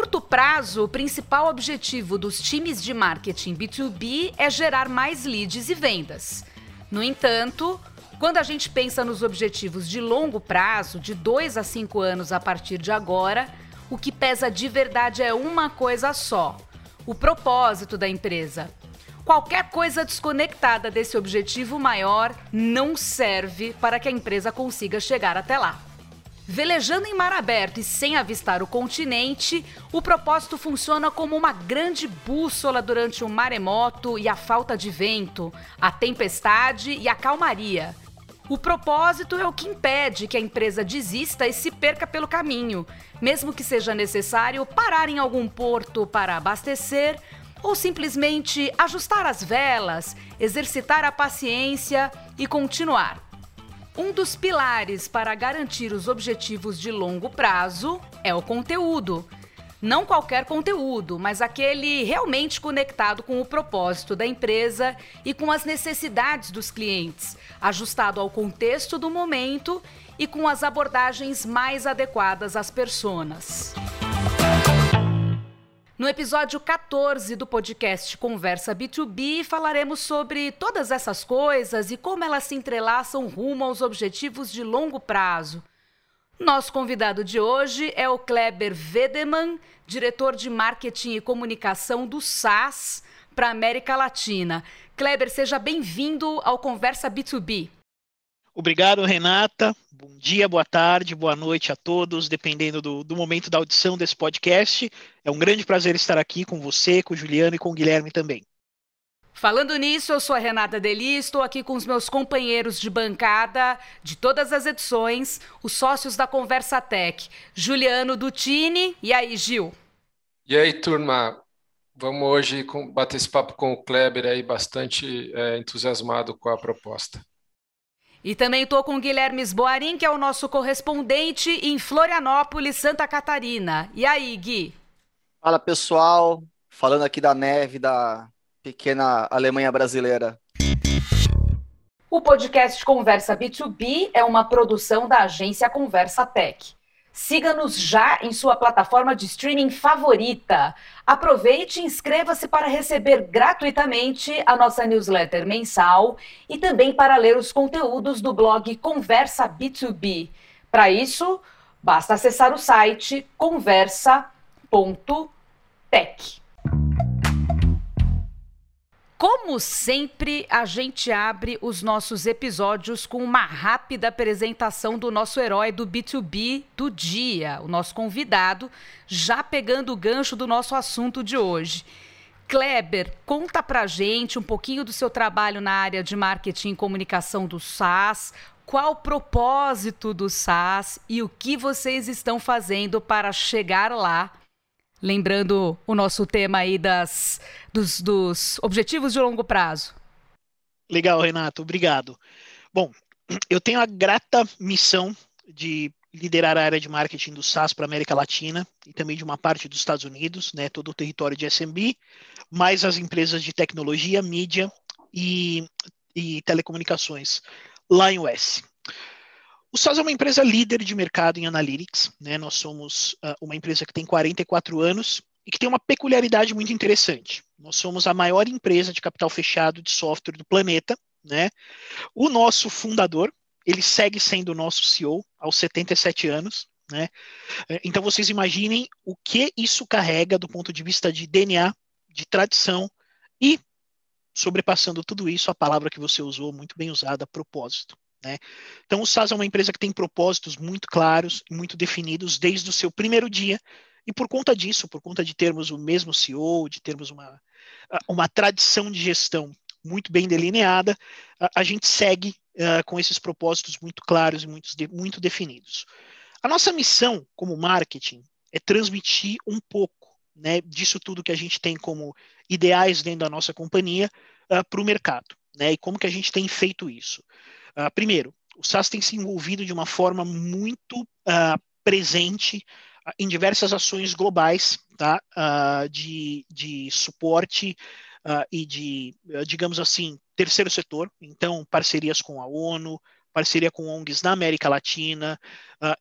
curto prazo, o principal objetivo dos times de marketing B2B é gerar mais leads e vendas. No entanto, quando a gente pensa nos objetivos de longo prazo, de 2 a 5 anos a partir de agora, o que pesa de verdade é uma coisa só: o propósito da empresa. Qualquer coisa desconectada desse objetivo maior não serve para que a empresa consiga chegar até lá. Velejando em mar aberto e sem avistar o continente, o propósito funciona como uma grande bússola durante o maremoto e a falta de vento, a tempestade e a calmaria. O propósito é o que impede que a empresa desista e se perca pelo caminho, mesmo que seja necessário parar em algum porto para abastecer ou simplesmente ajustar as velas, exercitar a paciência e continuar. Um dos pilares para garantir os objetivos de longo prazo é o conteúdo. Não qualquer conteúdo, mas aquele realmente conectado com o propósito da empresa e com as necessidades dos clientes, ajustado ao contexto do momento e com as abordagens mais adequadas às personas. No episódio 14 do podcast Conversa B2B, falaremos sobre todas essas coisas e como elas se entrelaçam rumo aos objetivos de longo prazo. Nosso convidado de hoje é o Kleber Vedeman, diretor de marketing e comunicação do SAS para América Latina. Kleber, seja bem-vindo ao Conversa B2B. Obrigado, Renata. Bom dia, boa tarde, boa noite a todos, dependendo do, do, momento da audição desse podcast. É um grande prazer estar aqui com você, com o Juliano e com o Guilherme também. Falando nisso, eu sou a Renata Deli, estou aqui com os meus companheiros de bancada de todas as edições, os sócios da Conversa Tech, Juliano Dutini. E aí, Gil? E aí, turma? Vamos hoje bater esse papo com o Kleber aí, bastante é, entusiasmado com a proposta. E também estou com o Guilherme Esboarim, que é o nosso correspondente em Florianópolis, Santa Catarina. E aí, Gui? Fala, pessoal. Falando aqui da neve da pequena Alemanha brasileira. O podcast Conversa B2B é uma produção da agência Conversa Tech. Siga-nos já em sua plataforma de streaming favorita. Aproveite e inscreva-se para receber gratuitamente a nossa newsletter mensal e também para ler os conteúdos do blog Conversa B2B. Para isso, basta acessar o site conversa.tech. Como sempre, a gente abre os nossos episódios com uma rápida apresentação do nosso herói do B2B do dia, o nosso convidado, já pegando o gancho do nosso assunto de hoje. Kleber, conta pra gente um pouquinho do seu trabalho na área de marketing e comunicação do SaaS, qual o propósito do SaaS e o que vocês estão fazendo para chegar lá lembrando o nosso tema aí das, dos, dos objetivos de longo prazo. Legal, Renato, obrigado. Bom, eu tenho a grata missão de liderar a área de marketing do SaaS para a América Latina e também de uma parte dos Estados Unidos, né, todo o território de SMB, mais as empresas de tecnologia, mídia e, e telecomunicações lá em US. O SAS é uma empresa líder de mercado em analytics. Né? Nós somos uh, uma empresa que tem 44 anos e que tem uma peculiaridade muito interessante. Nós somos a maior empresa de capital fechado de software do planeta. Né? O nosso fundador, ele segue sendo o nosso CEO aos 77 anos. Né? É, então vocês imaginem o que isso carrega do ponto de vista de DNA, de tradição e, sobrepassando tudo isso, a palavra que você usou, muito bem usada, propósito. Né? Então, o SaaS é uma empresa que tem propósitos muito claros muito definidos desde o seu primeiro dia, e por conta disso, por conta de termos o mesmo CEO, de termos uma, uma tradição de gestão muito bem delineada, a, a gente segue uh, com esses propósitos muito claros e muito, muito definidos. A nossa missão como marketing é transmitir um pouco né, disso tudo que a gente tem como ideais dentro da nossa companhia uh, para o mercado. Né, e como que a gente tem feito isso? Uh, primeiro, o SaaS tem se envolvido de uma forma muito uh, presente uh, em diversas ações globais tá? de, de suporte e de, digamos assim, terceiro setor. Então, parcerias com a ONU, parceria com ONGs na América Latina,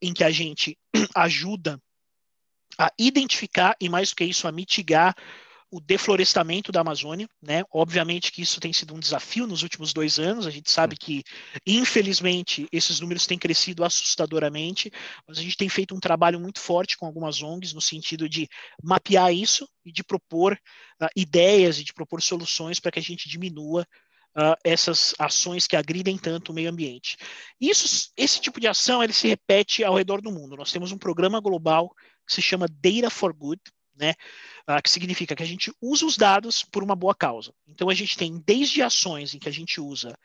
em que a gente ajuda a identificar e, mais do que isso, a mitigar o deflorestamento da Amazônia, né? Obviamente que isso tem sido um desafio nos últimos dois anos. A gente sabe que, infelizmente, esses números têm crescido assustadoramente, mas a gente tem feito um trabalho muito forte com algumas ONGs no sentido de mapear isso e de propor uh, ideias e de propor soluções para que a gente diminua Uh, essas ações que agridem tanto o meio ambiente. Isso, esse tipo de ação ele se repete ao redor do mundo. Nós temos um programa global que se chama Data for Good, né? Uh, que significa que a gente usa os dados por uma boa causa. Então a gente tem desde ações em que a gente usa uh,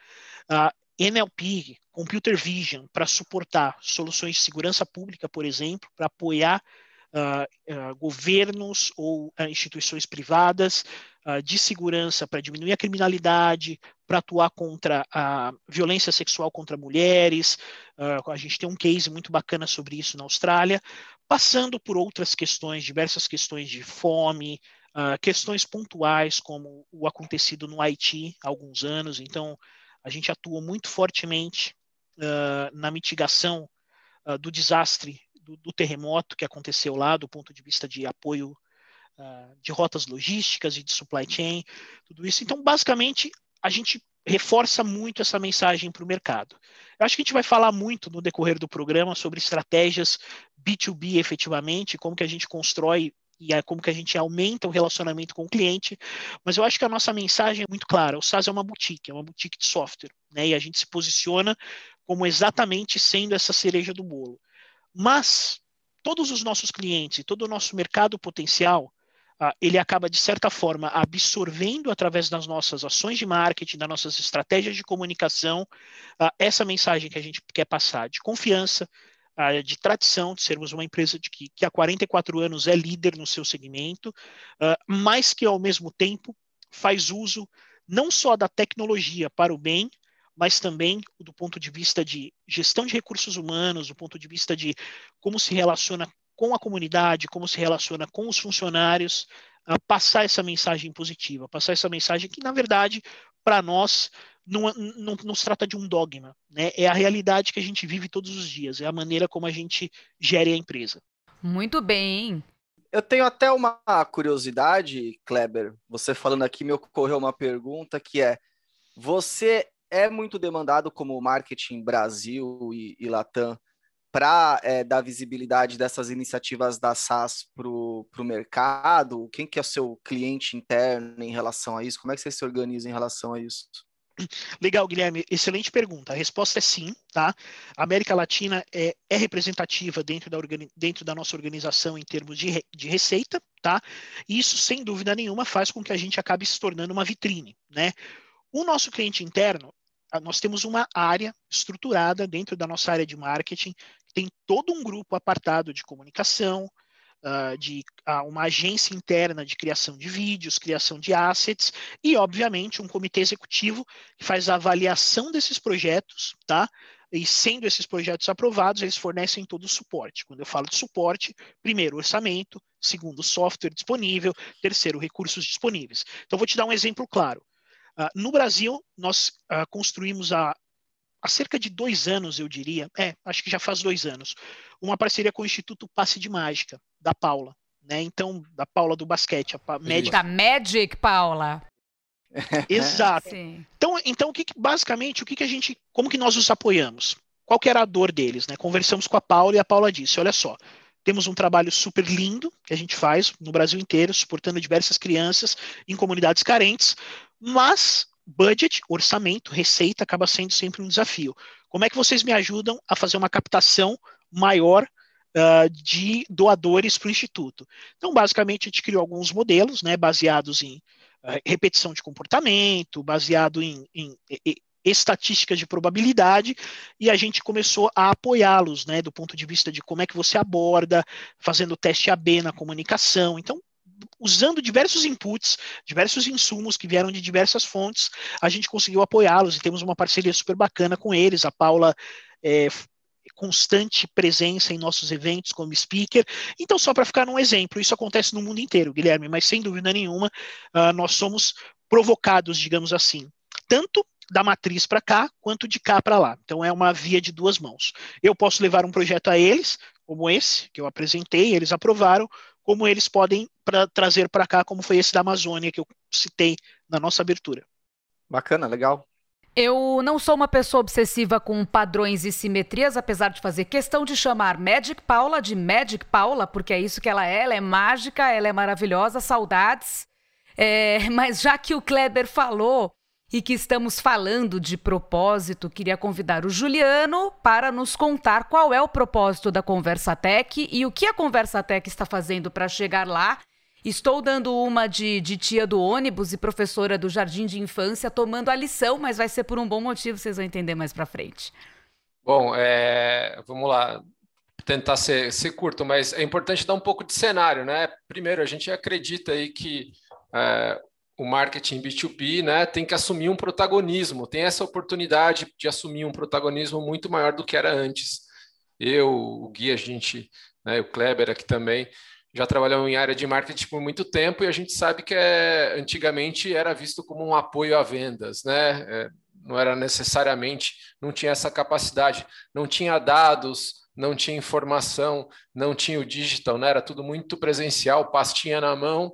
ah, NLP, Computer Vision, para suportar soluções de segurança pública, por exemplo, para apoiar uh, governos ou instituições privadas de segurança para diminuir a criminalidade, para atuar contra a violência sexual contra mulheres. a gente tem um case muito bacana sobre isso na Austrália passando por outras questões, diversas questões de fome, uh, questões pontuais, como o acontecido no Haiti há alguns anos. Então, a gente atuou muito fortemente uh, na mitigação uh, do desastre do, do, terremoto que aconteceu lá, do ponto de vista de apoio de rotas logísticas e de supply chain, tudo isso. Então, basicamente, a gente reforça muito essa mensagem para o mercado. Eu acho que a gente vai falar muito no decorrer do programa sobre estratégias B2B efetivamente, como que a gente constrói e como que a gente aumenta o relacionamento com o cliente, mas eu acho que a nossa mensagem é muito clara, o SaaS é uma boutique, é uma boutique de software, né, e a gente se posiciona como exatamente sendo essa cereja do bolo. Mas todos os nossos clientes e todo o nosso mercado potencial, ele acaba, de certa forma, absorvendo através das nossas ações de marketing, das nossas estratégias de comunicação, ah, essa mensagem que a gente quer passar de confiança, ah, de tradição, de sermos uma empresa de que, que há 44 anos é líder no seu segmento, mas que, ao mesmo tempo, faz uso não só da tecnologia para o bem, mas também do ponto de vista de gestão de recursos humanos, do ponto de vista de como se relaciona com a comunidade, como se relaciona com os funcionários, uh, passar essa mensagem positiva, passar essa mensagem que, na verdade, para nós, não, não, não, se trata de um dogma, né? é a realidade que a gente vive todos os dias, é a maneira como a gente gere a empresa. Muito bem. Eu tenho até uma curiosidade, Kleber. Você falando aqui, me ocorreu uma pergunta que é: você é muito demandado como marketing Brasil e, e Latam para é, dar visibilidade dessas iniciativas da SaaS para o mercado? Quem que é o seu cliente interno em relação a isso? Como é que você se organiza em relação a isso? Legal, Guilherme, excelente pergunta. A resposta é sim, tá? A América Latina é, é representativa dentro da, dentro da nossa organização em termos de, de receita, tá? E isso, sem dúvida nenhuma, faz com que a gente acabe se tornando uma vitrine, né? O nosso cliente interno, nós temos uma área estruturada dentro da nossa área de marketing tem todo um grupo apartado de comunicação, uh, de uh, uma agência interna de criação de vídeos, criação de assets e, obviamente, um comitê executivo que faz a avaliação desses projetos, tá? E sendo esses projetos aprovados, eles fornecem todo o suporte. Quando eu falo de suporte, primeiro, orçamento, segundo, software disponível, terceiro, recursos disponíveis. Então, vou te dar um exemplo claro. Uh, no Brasil, nós uh, construímos a há cerca de dois anos, eu diria, é, acho que já faz dois anos, uma parceria com o Instituto Passe de Mágica, da Paula. Né? Então, da Paula do basquete. A Magic. Da Magic, Paula. Exato. Sim. Então, então o que, basicamente, o que, que a gente, como que nós os apoiamos? Qual que era a dor deles? Né? Conversamos com a Paula e a Paula disse: olha só, temos um trabalho super lindo que a gente faz no Brasil inteiro, suportando diversas crianças em comunidades carentes, mas budget, orçamento, receita acaba sendo sempre um desafio. Como é que vocês me ajudam a fazer uma captação maior uh, de doadores para o Instituto? Então, basicamente, a gente criou alguns modelos, né, baseados em uh, repetição de comportamento, baseado em, em, em estatísticas de probabilidade e a gente começou a apoiá-los, né, do ponto de vista de como é que você aborda, fazendo teste AB na comunicação. Então, usando diversos inputs, diversos insumos que vieram de diversas fontes, a gente conseguiu apoiá-los e temos uma parceria super bacana com eles. A Paula é constante presença em nossos eventos como speaker. Então, só para ficar num exemplo, isso acontece no mundo inteiro, Guilherme, mas sem dúvida nenhuma, uh, nós somos provocados, digamos assim, tanto da matriz para cá quanto de cá para lá. Então é uma via de duas mãos. Eu posso levar um projeto a eles, como esse que eu apresentei, eles aprovaram, como eles podem pra, trazer para cá, como foi esse da Amazônia que eu citei na nossa abertura. Bacana, legal. Eu não sou uma pessoa obsessiva com padrões e simetrias, apesar de fazer questão de chamar Magic Paula de Magic Paula, porque é isso que ela é. Ela é mágica, ela é maravilhosa, saudades. É, mas já que o Kleber falou e que estamos falando de propósito, queria convidar o Juliano para nos contar qual é o propósito da Conversa Tech e o que a Conversa Tech está fazendo para chegar lá Estou dando uma de, de, tia do ônibus e professora do jardim de infância, tomando a lição, mas vai ser por um bom motivo, vocês vão entender mais para frente. Bom, é, vamos lá, tentar ser, ser, curto, mas é importante dar um pouco de cenário, né? Primeiro, a gente acredita aí que é, o marketing B2B né, tem que assumir um protagonismo, tem essa oportunidade de assumir um protagonismo muito maior do que era antes. Eu, o Gui, a gente, né, o Kleber aqui também, já trabalhamos em área de marketing por muito tempo e a gente sabe que é, antigamente era visto como um apoio a vendas, né? É, não era necessariamente, não tinha essa capacidade, não tinha dados, não tinha informação, não tinha o digital, né? Era tudo muito presencial, pastinha na mão,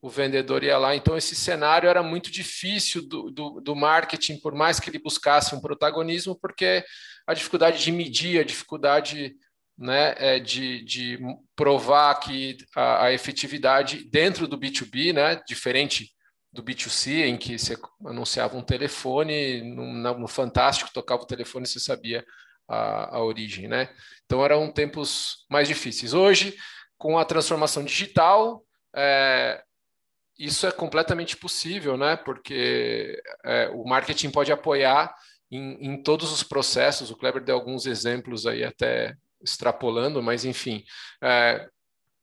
o vendedor ia lá. Então, esse cenário era muito difícil do, do, do marketing, por mais que ele buscasse um protagonismo, porque a dificuldade de medir, a dificuldade né, é de, de provar que a, a, efetividade dentro do B2B, né, diferente do B2C, em que você anunciava um telefone, no, no Fantástico tocava o telefone e você sabia a, a origem. Né? Então eram tempos mais difíceis. Hoje, com a transformação digital, é, isso é completamente possível, né? porque é, o marketing pode apoiar em, em, todos os processos. O Kleber deu alguns exemplos aí até extrapolando, mas enfim, é,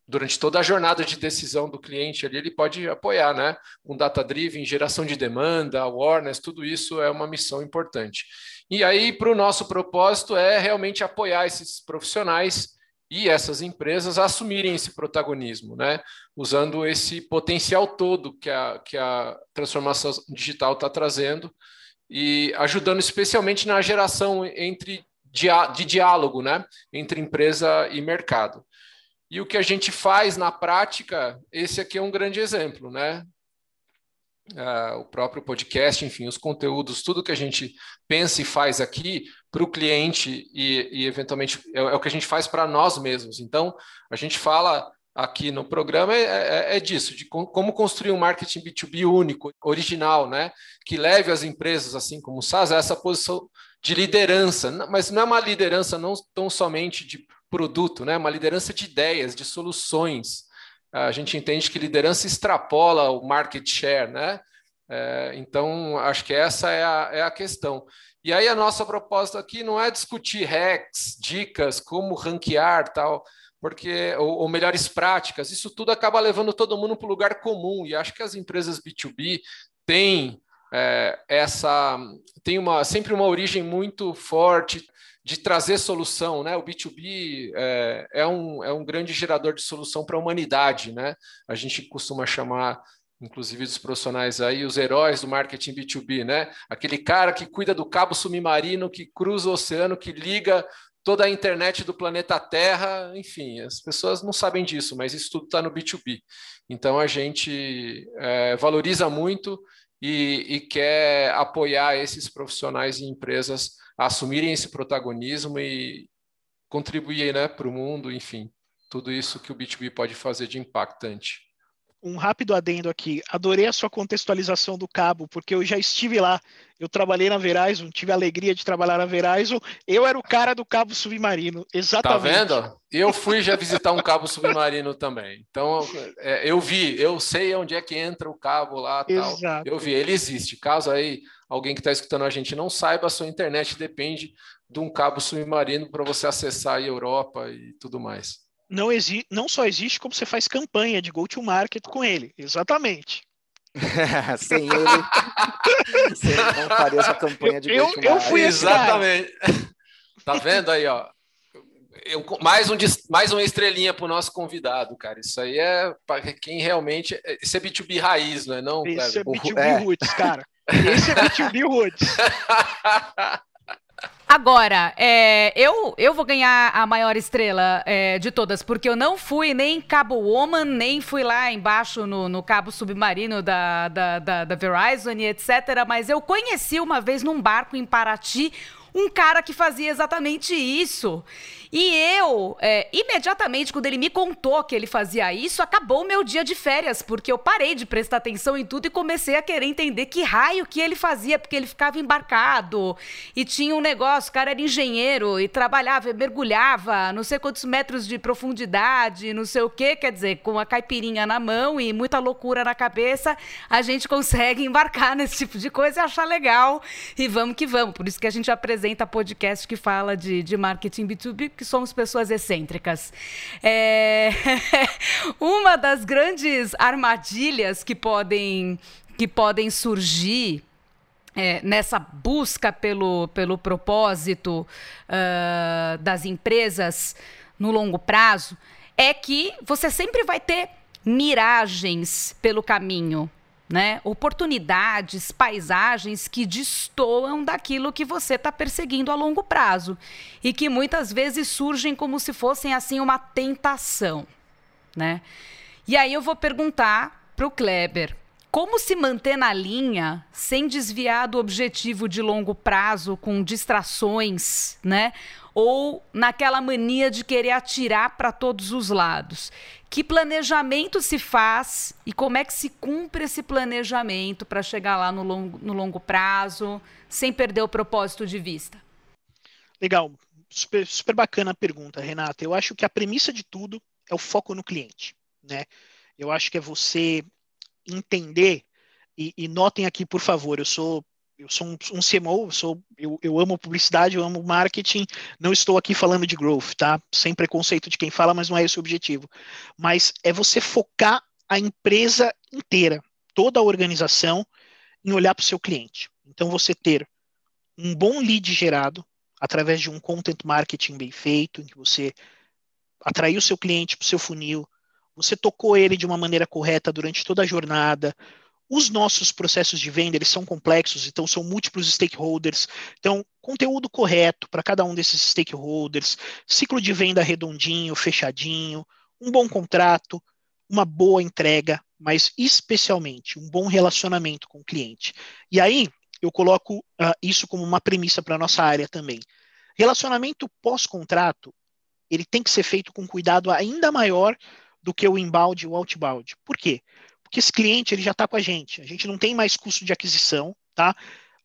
durante toda a jornada de decisão do cliente ali, ele pode apoiar, né? Um data-driven, geração de demanda, awareness, tudo isso é uma missão importante. E aí, para o nosso propósito, é realmente apoiar esses profissionais e essas empresas assumirem esse protagonismo, né? Usando esse potencial todo que a, que a transformação digital está trazendo e ajudando especialmente na geração entre de diálogo né, entre empresa e mercado. E o que a gente faz na prática, esse aqui é um grande exemplo, né? Uh, o próprio podcast, enfim, os conteúdos, tudo que a gente pensa e faz aqui para o cliente e, e eventualmente é, é, o que a gente faz para nós mesmos. Então, a gente fala aqui no programa é, é, é disso, de com, como construir um marketing B2B único, original, né? Que leve as empresas, assim como o SAS, a essa posição de liderança, mas não é uma liderança não tão somente de produto, né? É uma liderança de ideias, de soluções. A gente entende que liderança extrapola o market share, né? É, então, acho que essa é a, é a questão. E aí, a nossa proposta aqui não é discutir hacks, dicas, como ranquear tal, porque ou, ou melhores práticas, isso tudo acaba levando todo mundo para o lugar comum. E acho que as empresas B2B têm é, essa tem uma sempre uma origem muito forte de trazer solução, né? O B2B é, é um, é um grande gerador de solução para a humanidade, né? A gente costuma chamar, inclusive dos profissionais aí, os heróis do marketing B2B, né? Aquele cara que cuida do cabo submarino, que cruza o oceano, que liga toda a internet do planeta Terra, enfim, as pessoas não sabem disso, mas isso tudo está no B2B. Então a gente é, valoriza muito e, e quer apoiar esses profissionais e empresas assumirem esse protagonismo e contribuir né, para o mundo, enfim, tudo isso que o B2B pode fazer de impactante um rápido adendo aqui. Adorei a sua contextualização do cabo, porque eu já estive lá. Eu trabalhei na Verizon, tive a alegria de trabalhar na Verizon. Eu era o cara do cabo submarino, exatamente. Tá vendo? Eu fui já visitar um cabo submarino também. Então, é, eu vi, eu sei onde é que entra o cabo lá. Tal. Exato. Eu vi, ele existe. Caso aí alguém que está escutando a gente não saiba, a sua internet depende de um cabo submarino para você acessar a Europa e tudo mais não, exi não só existe, como você faz campanha de go-to-market com ele. Exatamente. Sem ele, sem ele não faria essa campanha de eu, eu fui Exatamente. Tá vendo aí, ó? Eu, mais, um, mais uma estrelinha para o nosso convidado, cara. Isso aí é para quem realmente. Isso é B2B raiz, não é? Não, Isso é B2B é. Roots, cara. Esse é B2B Roots. Agora, é, eu, eu vou ganhar a maior estrela é, de todas, porque eu não fui nem Cabo Woman, nem fui lá embaixo no, no cabo submarino da, da, da, da Verizon e etc. Mas eu conheci uma vez num barco em Paraty um cara que fazia exatamente isso. E eu, é, imediatamente, quando ele me contou que ele fazia isso, acabou o meu dia de férias, porque eu parei de prestar atenção em tudo e comecei a querer entender que raio que ele fazia, porque ele ficava embarcado e tinha um negócio, o cara era engenheiro e trabalhava, mergulhava, não sei quantos metros de profundidade, não sei o quê, quer dizer, com a caipirinha na mão e muita loucura na cabeça, a gente consegue embarcar nesse tipo de coisa e achar legal. E vamos que vamos. Por isso que a gente apresenta podcast que fala de, de marketing B2B, que somos pessoas excêntricas. É... Uma das grandes armadilhas que podem, que podem surgir é, nessa busca pelo, pelo propósito uh, das empresas no longo prazo é que você sempre vai ter miragens pelo caminho né? Oportunidades, paisagens que destoam daquilo que você está perseguindo a longo prazo e que muitas vezes surgem como se fossem assim uma tentação, né? E aí eu vou perguntar para o Kleber como se manter na linha sem desviar do objetivo de longo prazo com distrações, né? Ou naquela mania de querer atirar para todos os lados. Que planejamento se faz e como é que se cumpre esse planejamento para chegar lá no longo, no longo prazo, sem perder o propósito de vista? Legal, super, super bacana a pergunta, Renata. Eu acho que a premissa de tudo é o foco no cliente, né? Eu acho que é você entender, e, e, notem aqui, por favor, eu sou eu sou um, um CMO, sou, eu, eu amo publicidade, eu amo marketing, não estou aqui falando de growth, tá? Sem preconceito de quem fala, mas não é esse o objetivo. Mas é você focar a empresa inteira, toda a organização, em olhar para o seu cliente. Então, você ter um bom lead gerado através de um content marketing bem feito, em que você atraiu o seu cliente para o seu funil, você tocou ele de uma maneira correta durante toda a jornada. Os nossos processos de venda, eles são complexos, então são múltiplos stakeholders. Então, conteúdo correto para cada um desses stakeholders, ciclo de venda redondinho, fechadinho, um bom contrato, uma boa entrega, mas especialmente um bom relacionamento com o cliente. E aí, eu coloco uh, isso como uma premissa para a nossa área também. Relacionamento pós-contrato, ele tem que ser feito com cuidado ainda maior do que o inbound e o outbound. Por quê? Porque esse cliente ele já está com a gente. A gente não tem mais custo de aquisição, tá?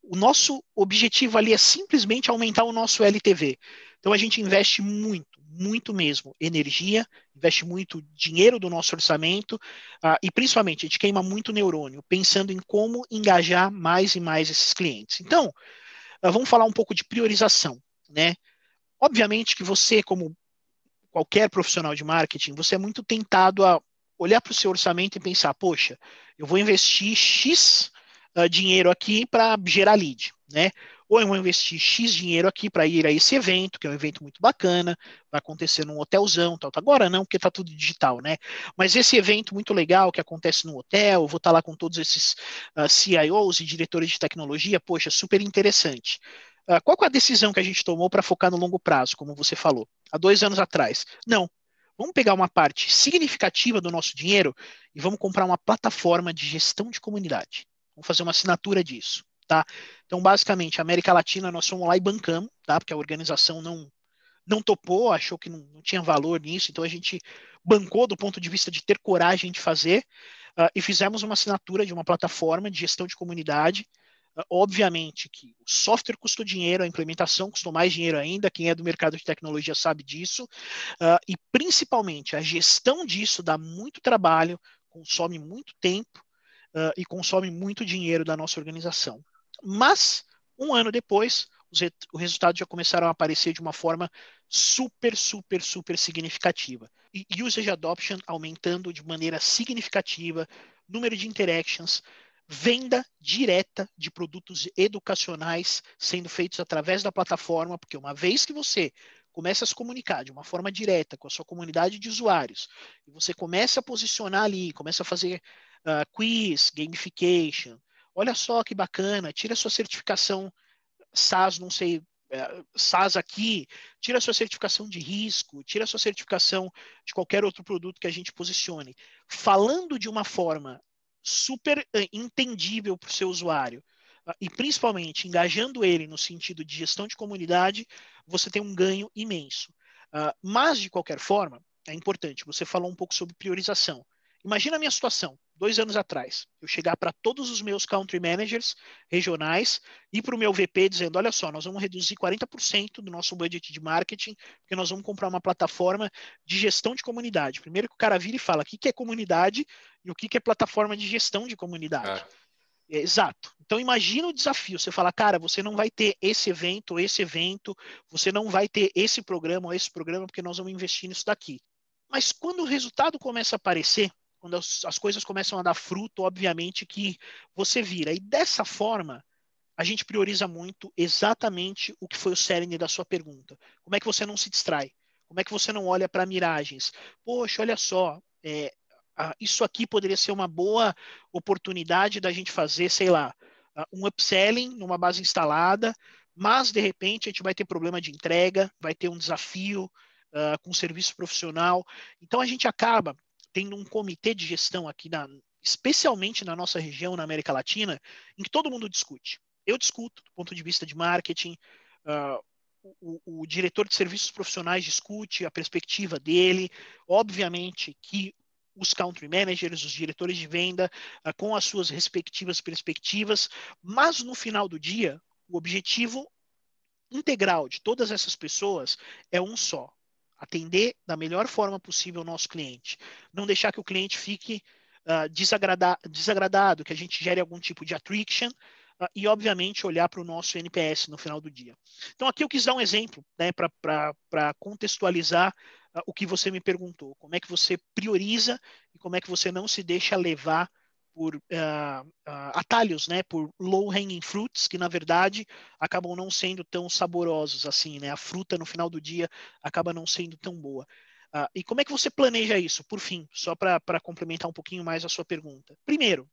O nosso objetivo ali é simplesmente aumentar o nosso LTV. Então a gente investe muito, muito mesmo, energia, investe muito dinheiro do nosso orçamento uh, e principalmente a gente queima muito neurônio, pensando em como engajar mais e mais esses clientes. Então, uh, vamos falar um pouco de priorização, né? Obviamente que você, como qualquer profissional de marketing, você é muito tentado a olhar para o seu orçamento e pensar, poxa, eu vou investir X uh, dinheiro aqui para gerar lead, né? Ou eu vou investir X dinheiro aqui para ir a esse evento, que é um evento muito bacana, vai acontecer num hotelzão, tal, tal. Agora não, porque está tudo digital, né? Mas esse evento muito legal que acontece no hotel, vou estar tá lá com todos esses uh, ah, CIOs e diretores de tecnologia, poxa, super interessante. Uh, qual é a decisão que a gente tomou para focar no longo prazo, como você falou, há dois anos atrás? Não. Vamos pegar uma parte significativa do nosso dinheiro e vamos comprar uma plataforma de gestão de comunidade. Vamos fazer uma assinatura disso, tá? Então, basicamente, a América Latina nós fomos lá e bancamos, tá? Porque a organização não não topou, achou que não, não tinha valor nisso, então a gente bancou do ponto de vista de ter coragem de fazer uh, e fizemos uma assinatura de uma plataforma de gestão de comunidade Obviamente que o software custou dinheiro, a implementação custou mais dinheiro ainda, quem é do mercado de tecnologia sabe disso, uh, e principalmente a gestão disso dá muito trabalho, consome muito tempo uh, e consome muito dinheiro da nossa organização. Mas, um ano depois, os, re os resultados já começaram a aparecer de uma forma super, super, super significativa. E usage adoption aumentando de maneira significativa, número de interactions, venda direta de produtos educacionais sendo feitos através da plataforma, porque uma vez que você começa a se comunicar de uma forma direta com a sua comunidade de usuários, e você começa a posicionar ali, começa a fazer uh, quiz, gamification, olha só que bacana, tira sua certificação SaaS, não sei é, SaaS aqui, tira sua certificação de risco, tira sua certificação de qualquer outro produto que a gente posicione. Falando de uma forma super uh, entendível para o seu usuário, uh, e principalmente engajando ele no sentido de gestão de comunidade, você tem um ganho imenso. Uh, mas, de qualquer forma, é importante, você falou um pouco sobre priorização. Imagina a minha situação, dois anos atrás, eu chegar para todos os meus country managers regionais e para o meu VP dizendo: olha só, nós vamos reduzir 40% do nosso budget de marketing, porque nós vamos comprar uma plataforma de gestão de comunidade. Primeiro que o cara vira e fala o que, que é comunidade e o que, que é plataforma de gestão de comunidade. É. Exato. Então imagina o desafio. Você fala, cara, você não vai ter esse evento, esse evento, você não vai ter esse programa ou esse programa, porque nós vamos investir nisso daqui. Mas quando o resultado começa a aparecer, quando as, as coisas começam a dar fruto, obviamente que você vira. E dessa forma, a gente prioriza muito exatamente o que foi o cerne da sua pergunta. Como é que você não se distrai? Como é que você não olha para miragens? Poxa, olha só, é, isso aqui poderia ser uma boa oportunidade da gente fazer, sei lá, um upselling numa base instalada, mas de repente a gente vai ter problema de entrega, vai ter um desafio uh, com serviço profissional. Então a gente acaba tendo um comitê de gestão aqui, na, especialmente na nossa região, na América Latina, em que todo mundo discute. Eu discuto do ponto de vista de marketing, uh, o, o, diretor de serviços profissionais discute a perspectiva dele, obviamente que os country managers, os diretores de venda, uh, com as suas respectivas perspectivas, mas no final do dia, o objetivo integral de todas essas pessoas é um só: atender da melhor forma possível o nosso cliente, não deixar que o cliente fique uh, desagrada desagradado, que a gente gere algum tipo de attrition uh, e, obviamente, olhar para o nosso NPS no final do dia. Então, aqui eu quis dar um exemplo né, para contextualizar uh, o que você me perguntou, como é que você prioriza e como é que você não se deixa levar por uh, uh, atalhos, né, por low hanging fruits, que na verdade acabam não sendo tão saborosos assim, né? A fruta no final do dia acaba não sendo tão boa. Uh, e como é que você planeja isso? Por fim, só para complementar um pouquinho mais a sua pergunta. Primeiro,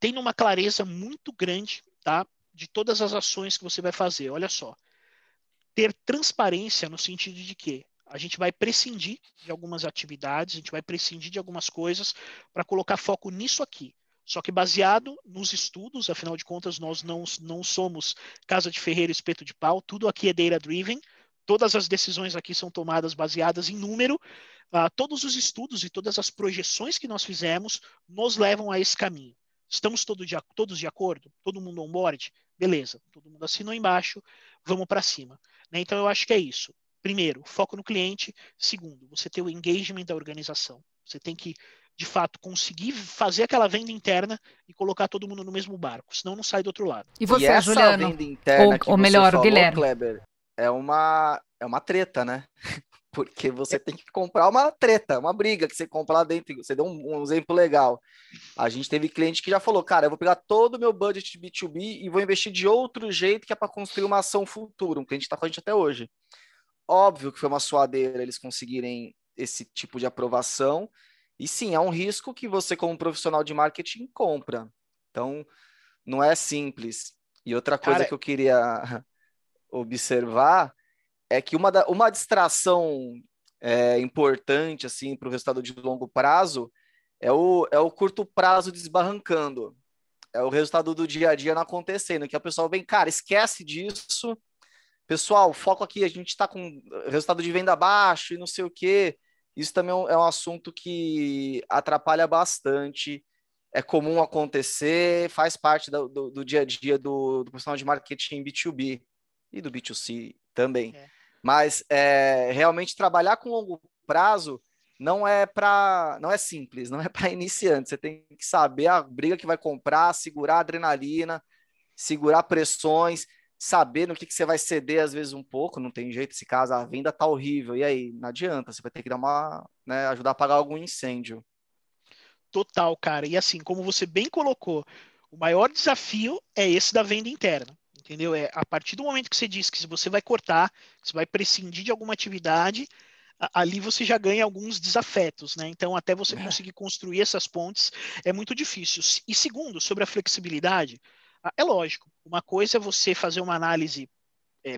tenha uma clareza muito grande, tá, de todas as ações que você vai fazer. Olha só, ter transparência no sentido de que a gente vai prescindir de algumas atividades, a gente vai prescindir de algumas coisas para colocar foco nisso aqui. Só que baseado nos estudos, afinal de contas, nós não, não somos casa de ferreiro espeto de pau, tudo aqui é data driven, todas as decisões aqui são tomadas baseadas em número, uh, todos os estudos e todas as projeções que nós fizemos nos levam a esse caminho. Estamos todo de, todos de acordo? Todo mundo on board? Beleza, todo mundo assinou embaixo, vamos para cima. Né? Então eu acho que é isso. Primeiro, foco no cliente. Segundo, você ter o engagement da organização. Você tem que, de fato, conseguir fazer aquela venda interna e colocar todo mundo no mesmo barco, senão não sai do outro lado. E você, e essa Juliano? Venda interna ou, ou melhor, falou, Guilherme? Kleber, é uma, é uma treta, né? Porque você tem que comprar uma treta, uma briga que você compra lá dentro. Você deu um, um exemplo legal. A gente teve cliente que já falou, cara, eu vou pegar todo o meu budget de B2B e vou investir de outro jeito que é para construir uma ação futura. Um cliente está com a gente até hoje. Óbvio que foi uma suadeira eles conseguirem esse tipo de aprovação. E sim, é um risco que você, como profissional de marketing, compra. Então, não é simples. E outra coisa Cara... que eu queria observar é que uma, da, uma distração é, importante assim para o resultado de longo prazo é o, é o curto prazo desbarrancando. É o resultado do dia a dia não acontecendo, que a pessoa vem, cara, esquece disso, pessoal, foco aqui, a gente está com resultado de venda baixo e não sei o quê. Isso também é um é assunto que atrapalha bastante. É comum acontecer, faz parte do, do, do dia a dia do, do, profissional de marketing B2B e do B2C também. É. Mas é, realmente trabalhar com longo prazo não é para não é simples, não é para iniciante. Você tem que saber a briga que vai comprar, segurar a adrenalina, segurar pressões saber no que, que você vai ceder às vezes um pouco, não tem jeito, esse caso a venda tá horrível, e aí, não adianta, você vai ter que dar uma, né, ajudar a apagar algum incêndio. Total, cara, e assim, como você bem colocou, o maior desafio é esse da venda interna, entendeu? É a partir do momento que você diz que você vai cortar, que você vai prescindir de alguma atividade, ali você já ganha alguns desafetos, né? Então, até você é. conseguir construir essas pontes é muito difícil. E segundo, sobre a flexibilidade, ah, é lógico, uma coisa é você fazer uma análise é,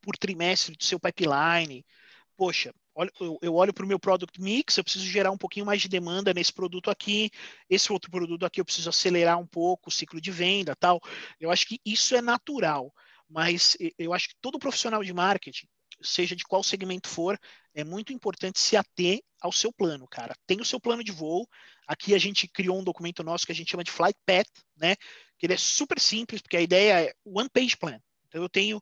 por trimestre do seu pipeline. Poxa, eu, eu olho para o meu product mix, eu preciso gerar um pouquinho mais de demanda nesse produto aqui, esse outro produto aqui eu preciso acelerar um pouco o ciclo de venda, tal. Eu acho que isso é natural, mas eu acho que todo profissional de marketing, seja de qual segmento for, é muito importante se ater ao seu plano, cara. Tem o seu plano de voo. Aqui a gente criou um documento nosso que a gente chama de Flight Path, né? Que ele é super simples, porque a ideia é one page plan. Então eu tenho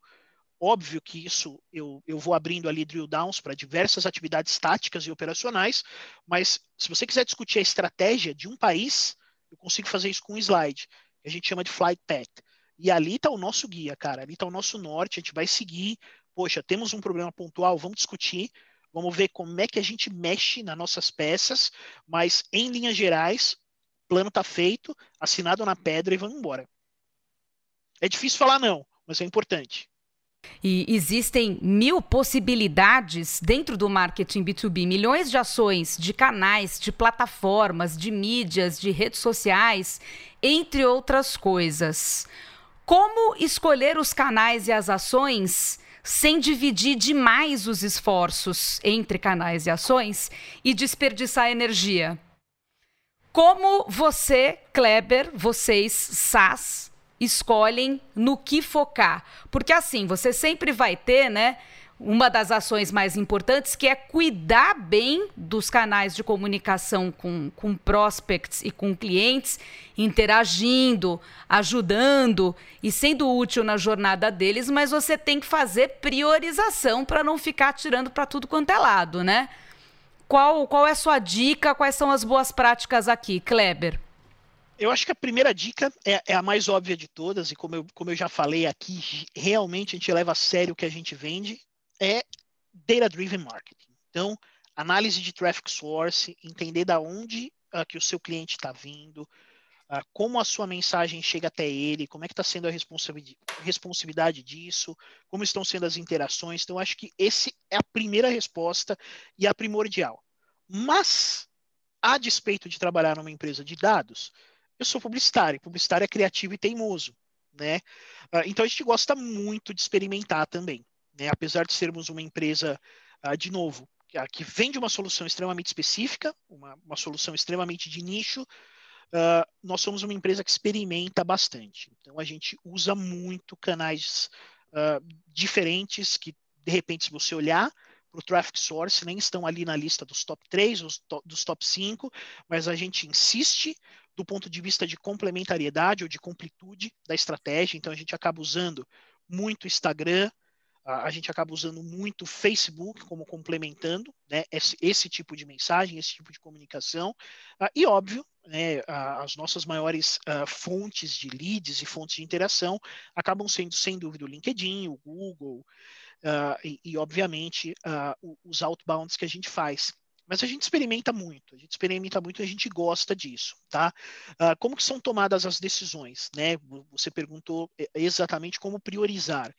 Óbvio que isso eu, eu vou abrindo ali drill downs para diversas atividades táticas e operacionais, mas se você quiser discutir a estratégia de um país, eu consigo fazer isso com um slide, que a gente chama de flight path. E ali está o nosso guia, cara. Ali está o nosso norte, a gente vai seguir. Poxa, temos um problema pontual, vamos discutir, vamos ver como é que a gente mexe nas nossas peças, mas em linhas gerais, plano está feito, assinado na pedra e vamos embora. É difícil falar não, mas é importante. E existem mil possibilidades dentro do marketing B2B, milhões de ações, de canais, de plataformas, de mídias, de redes sociais, entre outras coisas. Como escolher os canais e as ações sem dividir demais os esforços entre canais e ações e desperdiçar energia? Como você, Kleber, vocês, SAS, escolhem no que focar. Porque assim, você sempre vai ter, né? Uma das ações mais importantes que é cuidar bem dos canais de comunicação com, com prospects e com clientes, interagindo, ajudando e sendo útil na jornada deles, mas você tem que fazer priorização para não ficar tirando para tudo quanto é lado, né? Qual, qual é a sua dica? Quais são as boas práticas aqui, Kleber? Eu acho que a primeira dica é, é, a mais óbvia de todas, e como eu, como eu já falei aqui, realmente a gente leva a sério o que a gente vende, é data-driven marketing. Então, análise de traffic source, entender da onde uh, que o seu cliente está vindo, uh, como a sua mensagem chega até ele, como é que está sendo a responsividade disso, como estão sendo as interações. Então, acho que esse é a primeira resposta e a primordial. Mas, a despeito de trabalhar numa empresa de dados, eu sou publicitário, publicitário é criativo e teimoso, né? Ah, então a gente gosta muito de experimentar também, né? Apesar de sermos uma empresa, uh, de novo, que vende uma solução extremamente específica, uma, uma solução extremamente de nicho, uh, nós somos uma empresa que experimenta bastante. Então a gente usa muito canais uh, diferentes que, de repente, se você olhar para o traffic source, nem estão ali na lista dos top 3, dos top 5, mas a gente insiste do ponto de vista de complementariedade ou de completude da estratégia. Então, a gente acaba usando muito Instagram, a gente acaba usando muito Facebook como complementando né, esse, esse, tipo de mensagem, esse tipo de comunicação. Uh, e, óbvio, né, as nossas maiores uh, fontes de leads e fontes de interação acabam sendo, sem dúvida, o LinkedIn, o Google uh, e, e, obviamente, os outbounds que a gente faz. Mas a gente experimenta muito, a gente experimenta muito e a gente gosta disso, tá? Uh, como que são tomadas as decisões, né? Você perguntou é, exatamente como priorizar.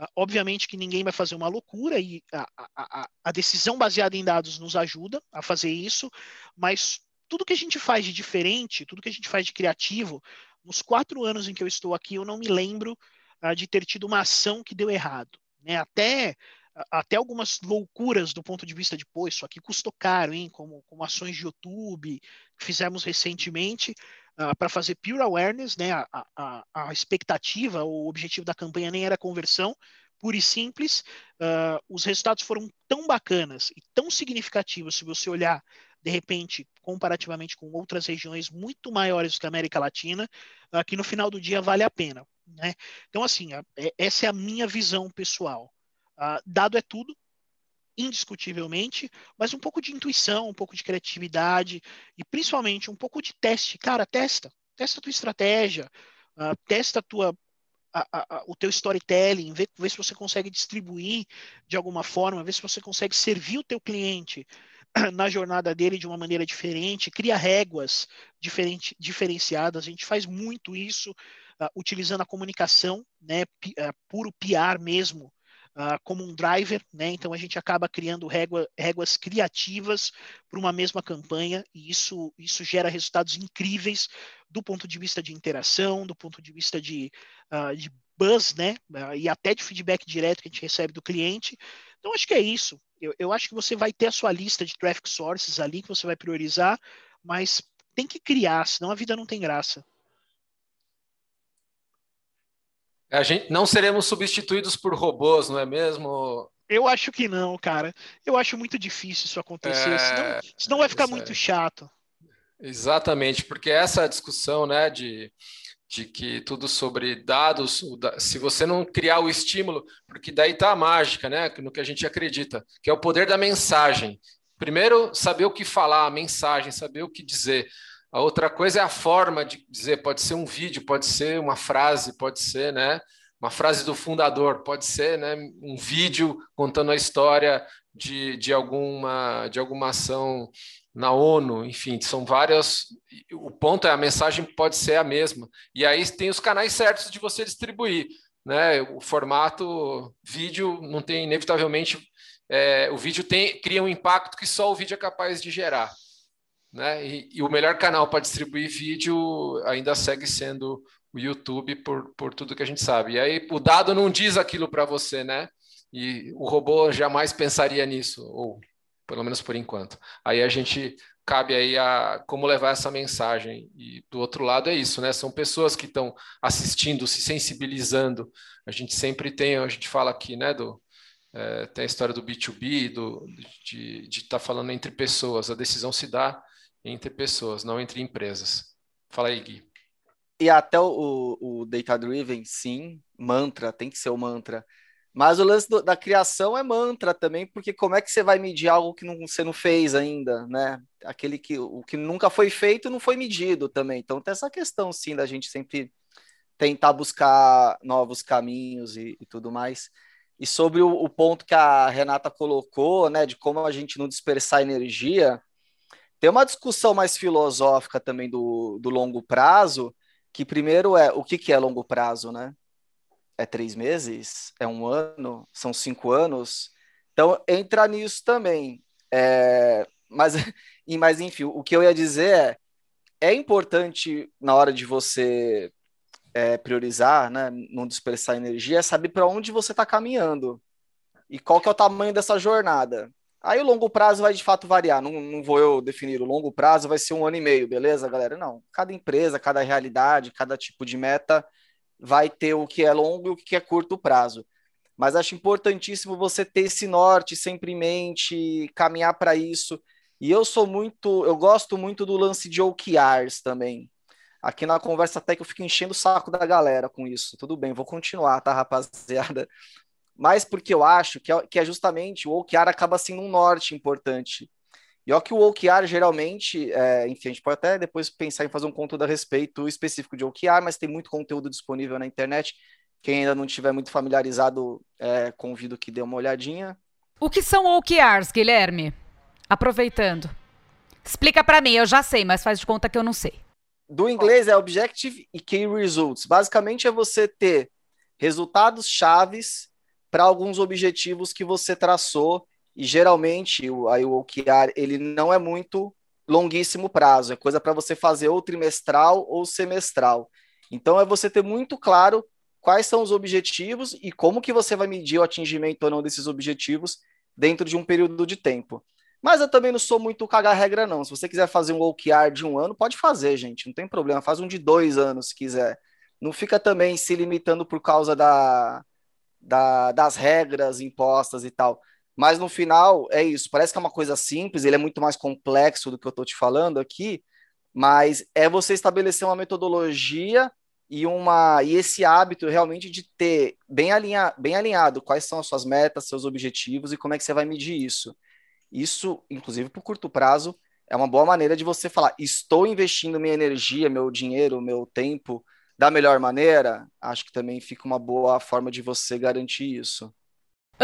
Uh, obviamente que ninguém vai fazer uma loucura e a, a, a, decisão baseada em dados nos ajuda a fazer isso, mas tudo que a gente faz de diferente, tudo que a gente faz de criativo, nos quatro anos em que eu estou aqui, eu não me lembro uh, de ter tido uma ação que deu errado. Né? Até até algumas loucuras do ponto de vista de, pô, isso aqui custou caro, hein? Como, como ações de YouTube que fizemos recentemente uh, para fazer pure awareness, né? A, a, a, expectativa, o objetivo da campanha nem era conversão, pura e simples. Uh, os resultados foram tão bacanas e tão significativos se você olhar, de repente, comparativamente com outras regiões muito maiores da América Latina, que no final do dia vale a pena. Né? Então, assim, é, essa é a minha visão pessoal. Uh, dado é tudo, indiscutivelmente, mas um pouco de intuição, um pouco de criatividade e principalmente um pouco de teste. Cara, testa, testa a tua estratégia, uh, testa a tua, a, a, o teu storytelling, vê, vê se você consegue distribuir de alguma forma, vê se você consegue servir o teu cliente na jornada dele de uma maneira diferente, cria réguas diferente, diferenciadas. A gente faz muito isso uh, utilizando a comunicação, né, uh, puro PR mesmo, uh, como um driver, né? Então a gente acaba criando régua, réguas criativas para uma mesma campanha e isso, isso gera resultados incríveis do ponto de vista de interação, do ponto de vista de, de buzz, né? E até de feedback direto que a gente recebe do cliente. Então, acho que é isso. Eu, eu acho que você vai ter a sua lista de traffic sources ali que você vai priorizar, mas tem que criar, senão a vida não tem graça. A gente não seremos substituídos por robôs, não é mesmo? Eu acho que não, cara. Eu acho muito difícil isso acontecer, é... senão, senão vai ficar muito é. chato. Exatamente, porque essa discussão, né, de, de que tudo sobre dados, se você não criar o estímulo, porque daí tá a mágica, né, no que a gente acredita, que é o poder da mensagem. Primeiro, saber o que falar, a mensagem, saber o que dizer. A outra coisa é a forma de dizer, pode ser um vídeo, pode ser uma frase, pode ser, né? Uma frase do fundador, pode ser, né? Um vídeo contando a história de, de, alguma, de alguma ação na ONU, enfim, são várias. O ponto é a mensagem pode ser a mesma. E aí tem os canais certos de você distribuir. Né? O formato vídeo não tem, inevitavelmente, é, o vídeo tem, cria um impacto que só o vídeo é capaz de gerar. Né? E, e, o melhor canal para distribuir vídeo ainda segue sendo o YouTube por, por tudo que a gente sabe. E aí o dado não diz aquilo para você, né? E o robô jamais pensaria nisso, ou pelo menos por enquanto. Aí a gente cabe aí a como levar essa mensagem. E do outro lado é isso, né? São pessoas que estão assistindo, se sensibilizando. A gente sempre tem, a gente fala aqui, né, do é, tem a história do B2B, do, de estar tá falando entre pessoas. A decisão se dá entre pessoas, não entre empresas. Fala aí, Gui. E até o, o Data Driven, sim, mantra, tem que ser o mantra. Mas o lance do, da criação é mantra também, porque como é que você vai medir algo que não, você não fez ainda, né? Aquele que o que nunca foi feito não foi medido também. Então tem essa questão, sim, da gente sempre tentar buscar novos caminhos e, e tudo mais. E sobre o, o, ponto que a Renata colocou, né, de como a gente não dispersar energia, tem uma discussão mais filosófica também do, do longo prazo, que primeiro é o que, que é longo prazo, né? É três meses? É um ano? São cinco anos? Então, entra nisso também. É, mas, mas, enfim, o que eu ia dizer é, é importante na hora de você é, priorizar, né, não dispersar energia, é saber para onde você está caminhando e qual que é o tamanho dessa jornada. Aí o longo prazo vai de fato variar, não, não vou eu definir. O longo prazo vai ser um ano e meio, beleza, galera? Não. Cada empresa, cada realidade, cada tipo de meta vai ter o que é longo e o que é curto prazo. Mas acho importantíssimo você ter esse norte sempre em mente, caminhar para isso. E eu sou muito, eu gosto muito do lance de OKRs também. Aqui na conversa até que eu fico enchendo o saco da galera com isso. Tudo bem, vou continuar, tá, rapaziada? mas porque eu acho que é, é justamente o OKR acaba sendo um norte importante. E ó que o OKR geralmente, é, enfim, a gente pode até depois pensar em fazer um conteúdo a respeito específico de OKR, mas tem muito conteúdo disponível na internet. Quem ainda não estiver muito familiarizado, é, convido que dê uma olhadinha. O que são OKRs, Guilherme? Aproveitando. Explica para mim, eu já sei, mas faz de conta que eu não sei. Do inglês é Objective e Key Results. Basicamente é você ter resultados chaves para alguns objetivos que você traçou e geralmente o, aí o OKR ele não é muito longuíssimo prazo, é coisa para você fazer ou trimestral ou semestral. Então é você ter muito claro quais são os objetivos e como que você vai medir o atingimento ou não desses objetivos dentro de um período de tempo. Mas eu também não sou muito cagar regra, não. Se você quiser fazer um OKR de um ano, pode fazer, gente. Não tem problema. Faz um de dois anos, se quiser. Não fica também se limitando por causa da, da, das regras impostas e tal. Mas no final é isso. Parece que é uma coisa simples, ele é muito mais complexo do que eu estou te falando aqui, mas é você estabelecer uma metodologia e uma e esse hábito realmente de ter bem, alinha, bem alinhado quais são as suas metas, seus objetivos e como é que você vai medir isso. Isso, inclusive, para o curto prazo, é uma boa maneira de você falar: estou investindo minha energia, meu dinheiro, meu tempo da melhor maneira, acho que também fica uma boa forma de você garantir isso.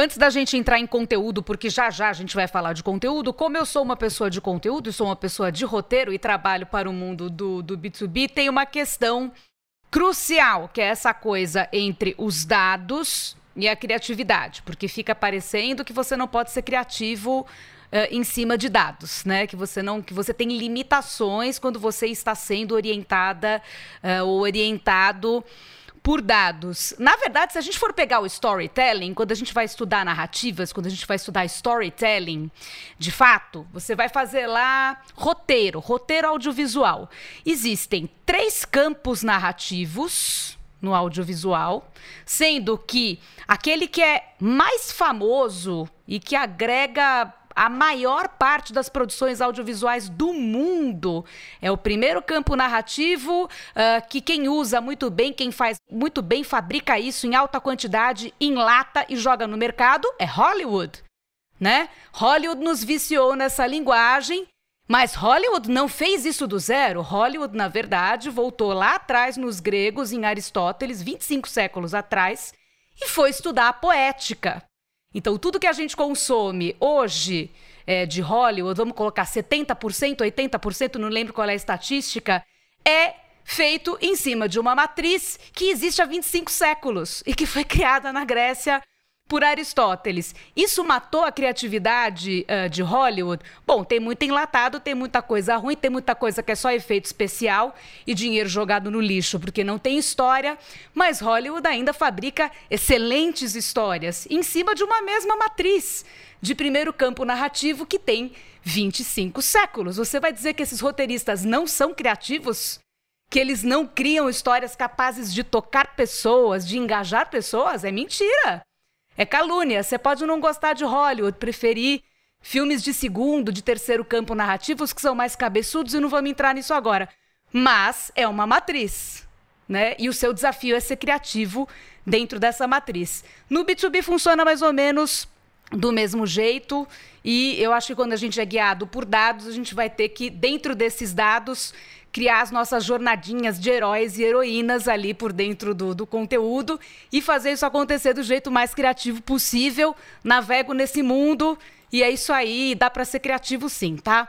Antes da gente entrar em conteúdo, porque já já a gente vai falar de conteúdo, como eu sou uma pessoa de conteúdo e sou uma pessoa de roteiro e trabalho para o mundo do, do B2B, tem uma questão crucial, que é essa coisa entre os dados e a criatividade, porque fica parecendo que você não pode ser criativo Uh, em cima de dados, né? Que você não, que você tem limitações quando você está sendo orientada uh, ou orientado por dados. Na verdade, se a gente for pegar o storytelling, quando a gente vai estudar narrativas, quando a gente vai estudar storytelling, de fato, você vai fazer lá roteiro, roteiro audiovisual. Existem três campos narrativos no audiovisual, sendo que aquele que é mais famoso e que agrega a maior parte das produções audiovisuais do mundo. É o primeiro campo narrativo uh, que quem usa muito bem, quem faz muito bem, fabrica isso em alta quantidade, enlata e joga no mercado, é Hollywood. Né? Hollywood nos viciou nessa linguagem mas Hollywood não fez isso do zero. Hollywood, na verdade, voltou lá atrás nos gregos, em Aristóteles, 25 séculos atrás, e foi estudar a poética. Então, tudo que a gente consome hoje é, de Hollywood, vamos colocar 70%, 80%, não lembro qual é a estatística, é feito em cima de uma matriz que existe há 25 séculos e que foi criada na Grécia por Aristóteles. Isso matou a criatividade uh, de Hollywood? Bom, tem muito enlatado, tem muita coisa ruim, tem muita coisa que é só efeito especial e dinheiro jogado no lixo porque não tem história, mas Hollywood ainda fabrica excelentes histórias em cima de uma mesma matriz de primeiro campo narrativo que tem 25 séculos. Você vai dizer que esses roteiristas não são criativos? Que eles não criam histórias capazes de tocar pessoas, de engajar pessoas? É mentira. É calúnia. Você pode não gostar de Hollywood, preferir filmes de segundo, de terceiro campo narrativos que são mais cabeçudos e não vamos entrar nisso agora. Mas é uma matriz, né? E o seu desafio é ser criativo dentro dessa matriz. No B2B funciona mais ou menos do mesmo jeito. E eu acho que quando a gente é guiado por dados, a gente vai ter que, dentro desses dados, criar as nossas jornadinhas de heróis e heroínas ali por dentro do, do conteúdo e fazer isso acontecer do jeito mais criativo possível. Navego nesse mundo e é isso aí, dá para ser criativo sim, tá?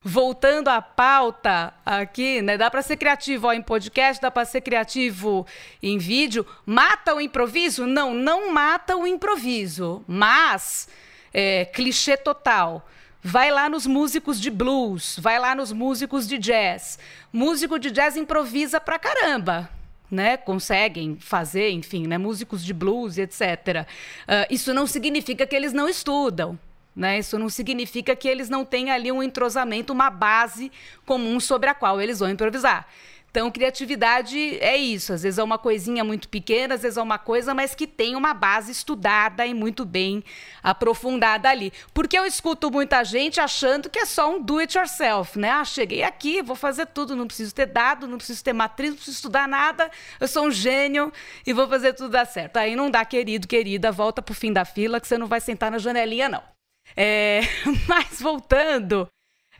Voltando à pauta aqui, né? Dá para ser criativo ó, em podcast, dá para ser criativo em vídeo. Mata o improviso? Não, não mata o improviso, mas é, clichê total Vai lá nos músicos de blues, vai lá nos músicos de jazz. Músico de jazz improvisa pra caramba. Né, conseguem fazer, enfim, né, músicos de blues, etc. Uh, ah, isso não significa que eles não estudam. Né? Isso não significa que eles não têm ali um entrosamento, uma base comum sobre a qual eles vão improvisar. Então, criatividade é isso. Às vezes é uma coisinha muito pequena, às vezes é uma coisa, mas que tem uma base estudada e muito bem aprofundada ali. Porque eu escuto muita gente achando que é só um do it yourself, né? Ah, cheguei aqui, vou fazer tudo, não preciso ter dado, não preciso ter matriz, não preciso estudar nada, eu sou um gênio e vou fazer tudo dar certo. Aí não dá, querido, querida, volta pro fim da fila que você não vai sentar na janelinha, não. É... Mas voltando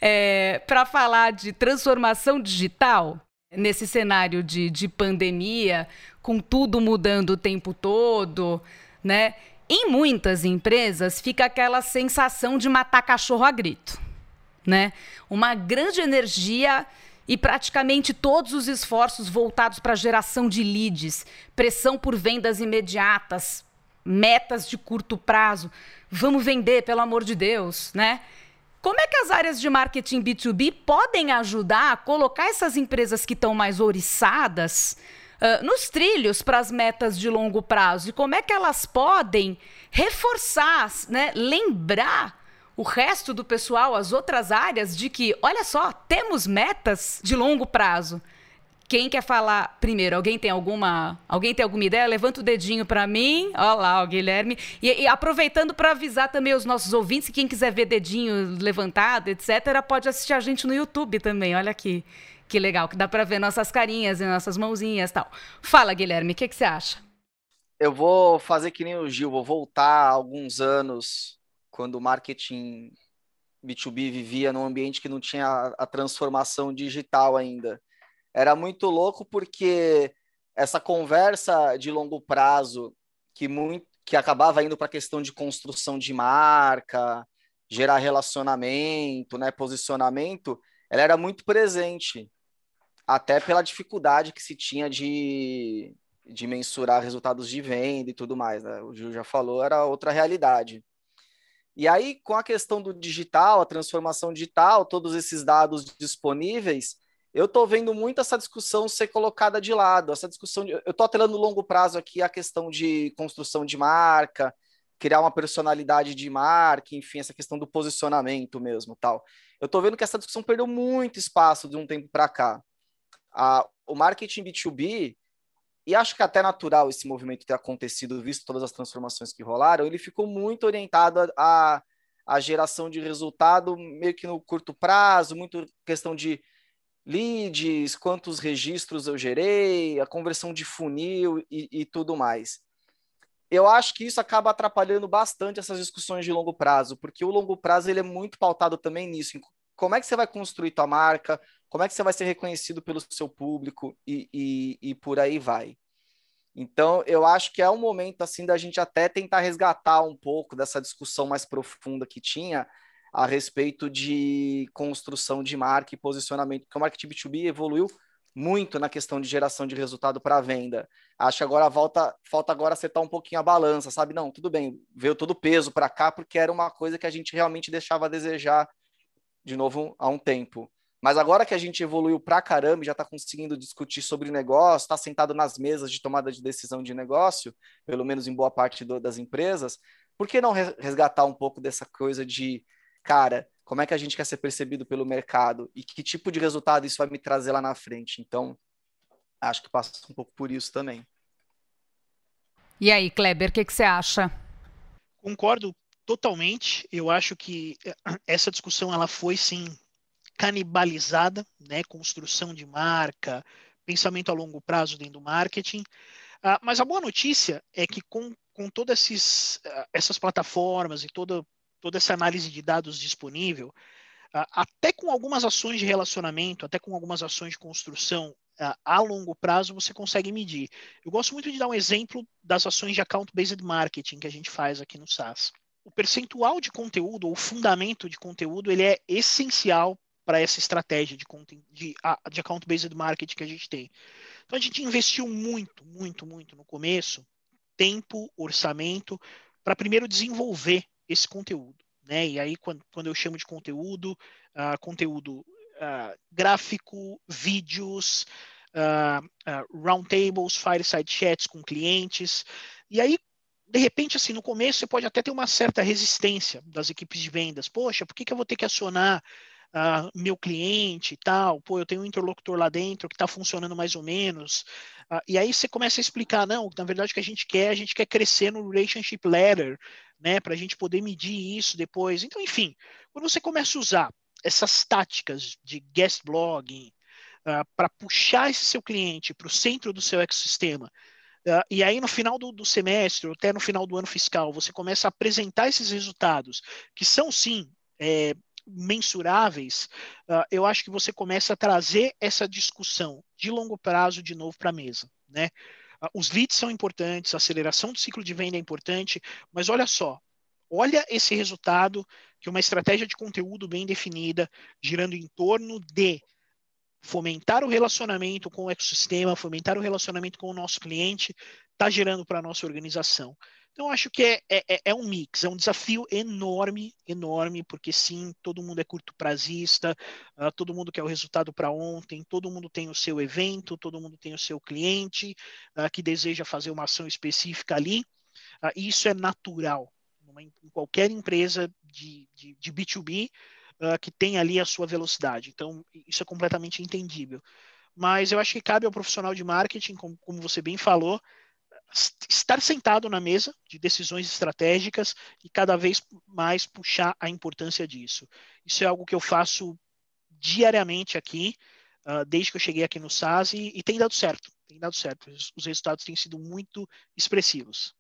é... para falar de transformação digital. Nesse cenário de, de pandemia, com tudo mudando o tempo todo, né? Em muitas empresas fica aquela sensação de matar cachorro a grito, né? Uma grande energia e praticamente todos os esforços voltados para a geração de leads, pressão por vendas imediatas, metas de curto prazo. Vamos vender, pelo amor de Deus, né? Como é que as áreas de marketing B2B podem ajudar a colocar essas empresas que estão mais oriçadas uh, nos trilhos para as metas de longo prazo? E como é que elas podem reforçar, né, lembrar o resto do pessoal, as outras áreas, de que, olha só, temos metas de longo prazo. Quem quer falar primeiro? Alguém tem alguma, alguém tem alguma ideia? Levanta o dedinho para mim. Olha lá, o Guilherme. E, e aproveitando para avisar também os nossos ouvintes, quem quiser ver dedinho levantado, etc., pode assistir a gente no YouTube também. Olha aqui. Que legal, que dá para ver nossas carinhas e nossas mãozinhas tal. Fala, Guilherme, o que, que você acha? Eu vou fazer que nem o Gil, vou voltar alguns anos, quando o marketing B2B vivia num ambiente que não tinha a transformação digital ainda era muito louco porque essa conversa de longo prazo que muito que acabava indo para a questão de construção de marca, gerar relacionamento, né, posicionamento, ela era muito presente, até pela dificuldade que se tinha de, de mensurar resultados de venda e tudo mais. Né? O Gil já falou, era outra realidade. E aí, com a questão do digital, a transformação digital, todos esses dados disponíveis, eu estou vendo muito essa discussão ser colocada de lado. Essa discussão, de, eu estou atrelando longo prazo aqui a questão de construção de marca, criar uma personalidade de marca, enfim, essa questão do posicionamento mesmo, tal. Eu estou vendo que essa discussão perdeu muito espaço de um tempo para cá. A, o marketing B2B, e acho que é até natural esse movimento ter acontecido, visto todas as transformações que rolaram, ele ficou muito orientado a, a, a geração de resultado meio que no curto prazo, muito questão de leads, quantos registros eu gerei, a conversão de funil e, e tudo mais. Eu acho que isso acaba atrapalhando bastante essas discussões de longo prazo, porque o longo prazo ele é muito pautado também nisso. Como é que você vai construir tua marca? Como é que você vai ser reconhecido pelo seu público e, e, e por aí vai. Então, eu acho que é um momento assim da gente até tentar resgatar um pouco dessa discussão mais profunda que tinha a respeito de construção de marca e posicionamento, porque o marketing B2B evoluiu muito na questão de geração de resultado para venda. Acho que agora volta, falta agora acertar um pouquinho a balança, sabe? Não, tudo bem, veio todo o peso para cá porque era uma coisa que a gente realmente deixava a desejar de novo há um tempo. Mas agora que a gente evoluiu pra caramba e já está conseguindo discutir sobre negócio, está sentado nas mesas de tomada de decisão de negócio, pelo menos em boa parte do, das empresas, por que não resgatar um pouco dessa coisa de cara, como é que a gente quer ser percebido pelo mercado e que tipo de resultado isso vai me trazer lá na frente. Então, acho que passa um pouco por isso também. E aí, Kleber, o que, que você acha? Concordo totalmente. Eu acho que eh, essa discussão ela foi sim canibalizada, né? Construção de marca, pensamento a longo prazo dentro do marketing. Uh, mas a boa notícia é que com, com todas esses, uh, essas plataformas e toda toda essa análise de dados disponível, uh, até com algumas ações de relacionamento, até com algumas ações de construção uh, a longo prazo, você consegue medir. Eu gosto muito de dar um exemplo das ações de account-based marketing que a gente faz aqui no SaaS. O percentual de conteúdo, ou fundamento de conteúdo, ele é essencial para essa estratégia de, de, de account-based marketing que a gente tem. Então, a gente investiu muito, muito, muito no começo, tempo, orçamento, para primeiro desenvolver esse conteúdo. Né? E aí, quando, quando eu chamo de conteúdo, uh, conteúdo uh, gráfico, vídeos, uh, roundtables, fireside chats com clientes. E aí, de repente, assim, no começo você pode até ter uma certa resistência das equipes de vendas. Poxa, por que, que eu vou ter que acionar uh, meu cliente e tal, pô, eu tenho um interlocutor lá dentro que está funcionando mais ou menos. Uh, e aí você começa a explicar, não, na verdade o que a gente quer, a gente quer crescer no relationship ladder, né, para a gente poder medir isso depois. Então, enfim, quando você começa a usar essas táticas de guest blogging uh, para puxar esse seu cliente para o centro do seu ecossistema, Uh, e aí, no final do, do, semestre, ou até no final do ano fiscal, você começa a apresentar esses resultados, que são sim é, mensuráveis, uh, eu acho que você começa a trazer essa discussão de longo prazo de novo para a mesa, né? Uh, os leads são importantes, a aceleração do ciclo de venda é importante, mas olha só, olha esse resultado que uma estratégia de conteúdo bem definida, girando em torno de fomentar o relacionamento com o ecossistema, fomentar o relacionamento com o nosso cliente, está gerando para a nossa organização. Então, acho que é, é, é, é, um mix, é um desafio enorme, enorme, porque sim, todo mundo é curto prazista, uh, todo mundo quer o resultado para ontem, todo mundo tem o seu evento, todo mundo tem o seu cliente uh, que deseja fazer uma ação específica ali, uh, isso é natural. Numa, em qualquer empresa de, de, de B2B que tem ali a sua velocidade. Então, isso é completamente entendível. Mas eu acho que cabe ao profissional de marketing, como, como você bem falou, estar sentado na mesa de decisões estratégicas e cada vez mais puxar a importância disso. Isso é algo que eu faço diariamente aqui, uh, desde que eu cheguei aqui no SAS e, e, tem dado certo. Tem dado certo. Os resultados têm sido muito expressivos.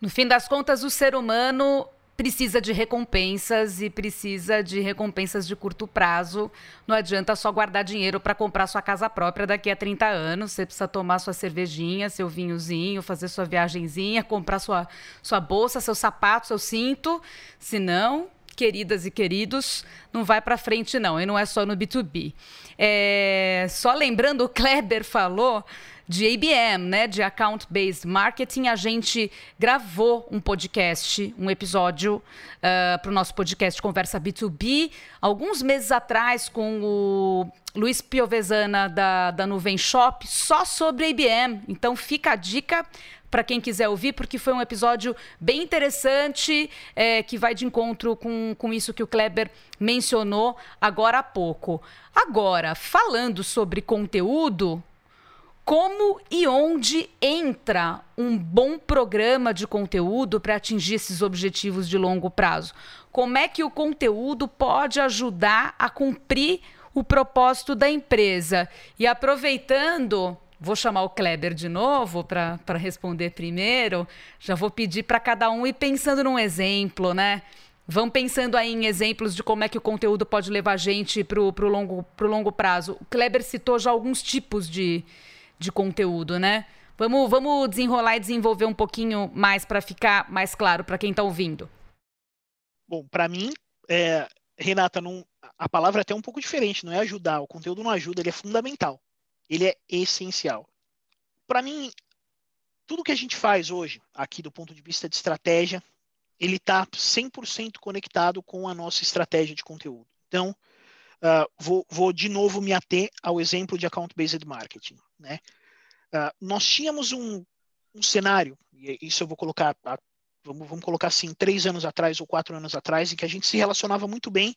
No fim das contas, o ser humano precisa de recompensas e precisa de recompensas de curto prazo. Não adianta só guardar dinheiro para comprar sua casa própria daqui a 30 anos. Você precisa tomar sua cervejinha, seu vinhozinho, fazer sua viagenzinha, comprar sua, sua bolsa, seu sapato, seu cinto. Senão, queridas e queridos, não vai para frente não, e não é só no B2B. É, só lembrando, o Kleber falou de ABM, né, de Account Based Marketing, a gente gravou um podcast, um episódio uh, ah, para o nosso podcast Conversa B2B, alguns meses atrás com o Luiz Piovesana da, da Nuvem Shop, só sobre ABM. Então fica a dica para quem quiser ouvir, porque foi um episódio bem interessante, é, que vai de encontro com, com isso que o Kleber mencionou agora há pouco. Agora, falando sobre conteúdo, como e onde entra um bom programa de conteúdo para atingir esses objetivos de longo prazo? Como é que o conteúdo pode ajudar a cumprir o propósito da empresa? E aproveitando, vou chamar o Kleber de novo para responder primeiro, já vou pedir para cada um ir pensando num exemplo, né? Vão pensando aí em exemplos de como é que o conteúdo pode levar a gente para o longo, longo prazo. O Kleber citou já alguns tipos de, de conteúdo, né? Vamos, vamos desenrolar e desenvolver um pouquinho mais para ficar mais claro para quem está ouvindo. Bom, para mim, é, Renata, não, a palavra é até um pouco diferente, não é ajudar. O conteúdo não ajuda, ele é fundamental. Ele é essencial. Para mim, tudo que a gente faz hoje, aqui do ponto de vista de estratégia, ele está 100% conectado com a nossa estratégia de conteúdo. Então, uh, vou, vou, de novo me ater ao exemplo de account-based marketing. Né? Uh, nós tínhamos um, um, cenário, e isso eu vou colocar, vamos, vamos colocar assim, três anos atrás ou quatro anos atrás, em que a gente se relacionava muito bem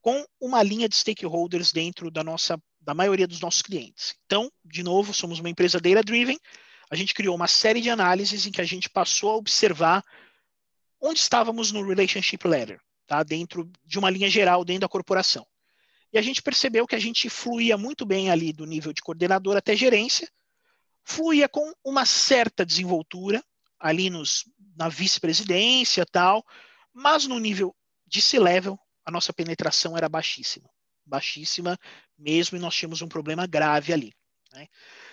com uma linha de stakeholders dentro da nossa, da maioria dos nossos clientes. Então, de novo, somos uma empresa data-driven, a gente criou uma série de análises em que a gente passou a observar onde estávamos no relationship ladder, tá? dentro de uma linha geral, dentro da corporação. E a gente percebeu que a gente fluía muito bem ali do nível de coordenador até gerência, fluía com uma certa desenvoltura ali nos, na vice-presidência tal, mas no nível de C-level, a nossa penetração era baixíssima. Baixíssima mesmo, e nós tínhamos um problema grave ali. Né?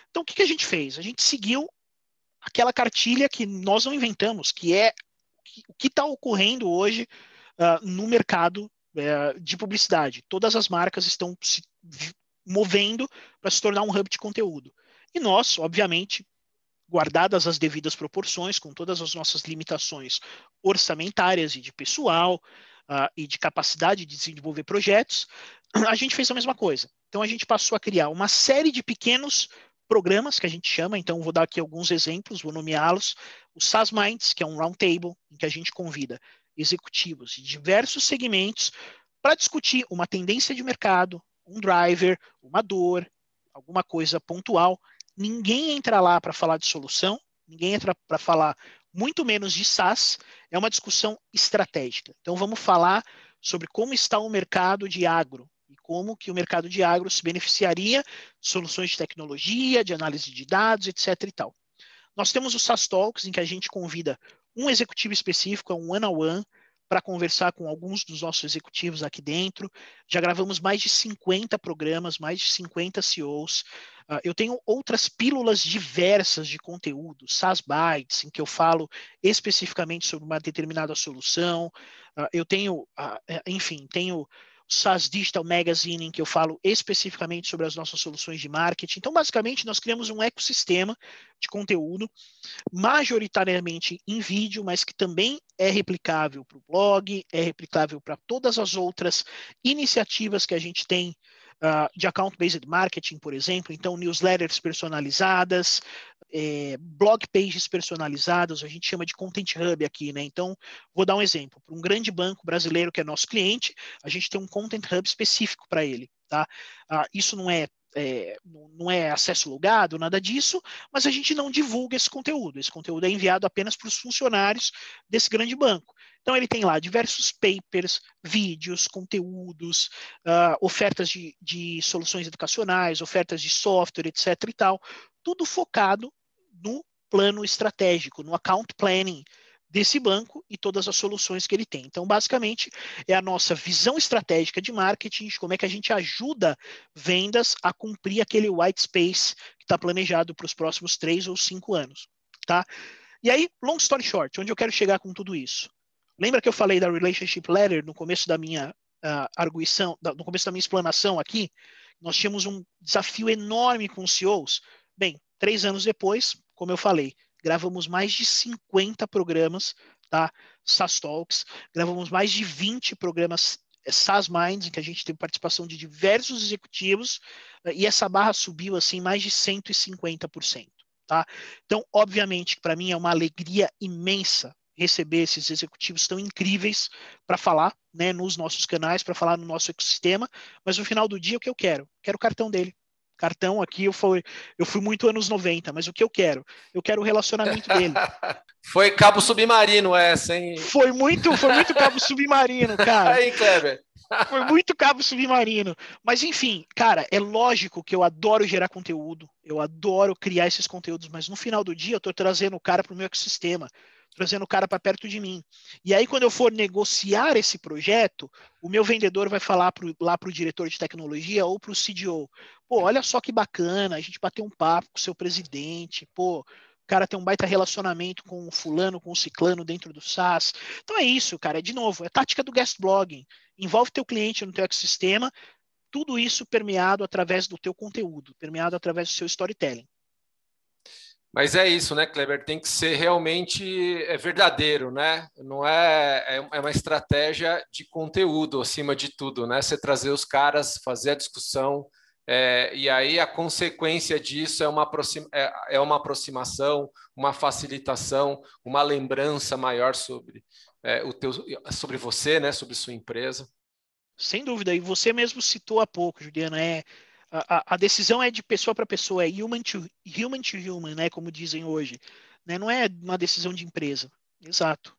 Então, o que, que a gente fez? A gente seguiu aquela cartilha que nós não inventamos, que é o que está ocorrendo hoje uh, no mercado é, de publicidade. Todas as marcas estão se movendo para se tornar um hub de conteúdo. E nós, obviamente, guardadas as devidas proporções, com todas as nossas limitações orçamentárias e de pessoal uh, e de capacidade de desenvolver projetos, a gente fez a mesma coisa. Então a gente passou a criar uma série de pequenos programas que a gente chama, então vou dar aqui alguns exemplos, vou nomeá-los. O SaaS Minds, que é um roundtable em que a gente convida executivos de diversos segmentos para discutir uma tendência de mercado, um driver, uma dor, alguma coisa pontual. Ninguém entra lá para falar de solução, ninguém entra para falar muito menos de SaaS, é uma discussão estratégica. Então vamos falar sobre como está o mercado de agro e como que o mercado de agro se beneficiaria de soluções de tecnologia, de análise de dados, etc. e tal. Nós temos o SaaS Talks, em que a gente convida um executivo específico, é um one-on-one, para conversar com alguns dos nossos executivos aqui dentro. Já gravamos mais de 50 programas, mais de 50 CEOs. Uh, eu tenho outras pílulas diversas de conteúdo, SaaS Bytes, em que eu falo especificamente sobre uma determinada solução. Uh, eu tenho, uh, enfim, tenho SaaS Digital Magazine, em que eu falo especificamente sobre as nossas soluções de marketing. Então, basicamente, nós criamos um ecossistema de conteúdo, majoritariamente em vídeo, mas que também é replicável para o blog, é replicável para todas as outras iniciativas que a gente tem uh, de account-based marketing, por exemplo, então newsletters personalizadas, é, blog pages personalizadas, a gente chama de Content Hub aqui, né? Então, vou dar um exemplo. Para um grande banco brasileiro que é nosso cliente, a gente tem um Content Hub específico para ele, tá? Uh, isso não é é, não é acesso logado, nada disso, mas a gente não divulga esse conteúdo. Esse conteúdo é enviado apenas para os funcionários desse grande banco. Então, ele tem lá diversos papers, vídeos, conteúdos, uh, ofertas de, de soluções educacionais, ofertas de software, etc. e tal, tudo focado no plano estratégico, no account planning desse banco e todas as soluções que ele tem. Então, basicamente, é a nossa visão estratégica de marketing, de como é que a gente ajuda vendas a cumprir aquele white space que está planejado para os próximos três ou cinco anos, tá? E aí, long story short, onde eu quero chegar com tudo isso? Lembra que eu falei da relationship letter no começo da minha uh, arguição, da, no começo da minha explanação aqui? Nós tínhamos um desafio enorme com os CEOs. Bem, três anos depois, como eu falei, gravamos mais de 50 programas, tá? SaaS Talks, gravamos mais de 20 programas é, SaaS Minds, em que a gente teve participação de diversos executivos, eh, e essa barra subiu assim mais de 150%. Tá? Então, obviamente, para mim é uma alegria imensa receber esses executivos tão incríveis para falar né, nos nossos canais, para falar no nosso ecossistema, mas no final do dia o que eu quero? Quero o cartão dele. Cartão aqui eu fui, eu fui muito anos 90, mas o que eu quero? Eu quero o relacionamento dele. foi cabo submarino essa, hein? Foi muito, foi muito cabo submarino, cara. Aí, Kleber. Foi muito cabo submarino. Mas enfim, cara, é lógico que eu adoro gerar conteúdo, eu adoro criar esses conteúdos, mas no final do dia eu estou trazendo o cara para o meu ecossistema, trazendo o cara para perto de mim. E aí, quando eu for negociar esse projeto, o meu vendedor vai falar pro, lá para o diretor de tecnologia ou para o CDO: pô, olha só que bacana, a gente bateu um papo com o seu presidente, pô, cara tem um baita relacionamento com o fulano, com o ciclano dentro do SaaS. Então é isso, cara. É de novo, é tática do guest blogging. Envolve teu cliente no teu ecossistema, tudo isso permeado através do teu conteúdo, permeado através do seu storytelling. Mas é isso, né, Kleber? Tem que ser realmente é verdadeiro, né? Não é, é, é uma estratégia de conteúdo acima de tudo, né? Você trazer os caras, fazer a discussão, é, e aí a consequência disso é uma, aproxima, é, é, uma aproximação, uma facilitação, uma lembrança maior sobre é, o teu, sobre você, né, sobre sua empresa. Sem dúvida, e você mesmo citou há pouco, Juliana, é a, a decisão é de pessoa para pessoa, é human to human to human, né, como dizem hoje, né? Não é uma decisão de empresa. Exato.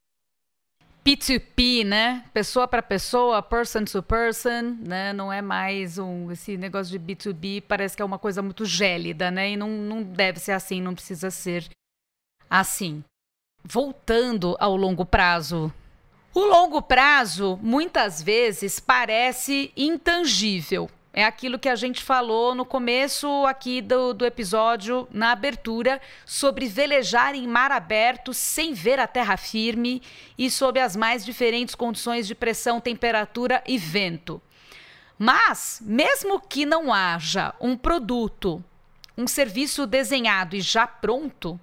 P2P, né? Pessoa para pessoa, person to person, né? Não é mais um esse negócio de B2B, parece que é uma coisa muito gélida, né? E não, não deve ser assim, não precisa ser assim. Voltando ao longo prazo. O longo prazo muitas vezes parece intangível. É aquilo que a gente falou no começo aqui do, do episódio, na abertura, sobre velejar em mar aberto sem ver a terra firme e sob as mais diferentes condições de pressão, temperatura e vento. Mas, mesmo que não haja um produto, um serviço desenhado e já pronto,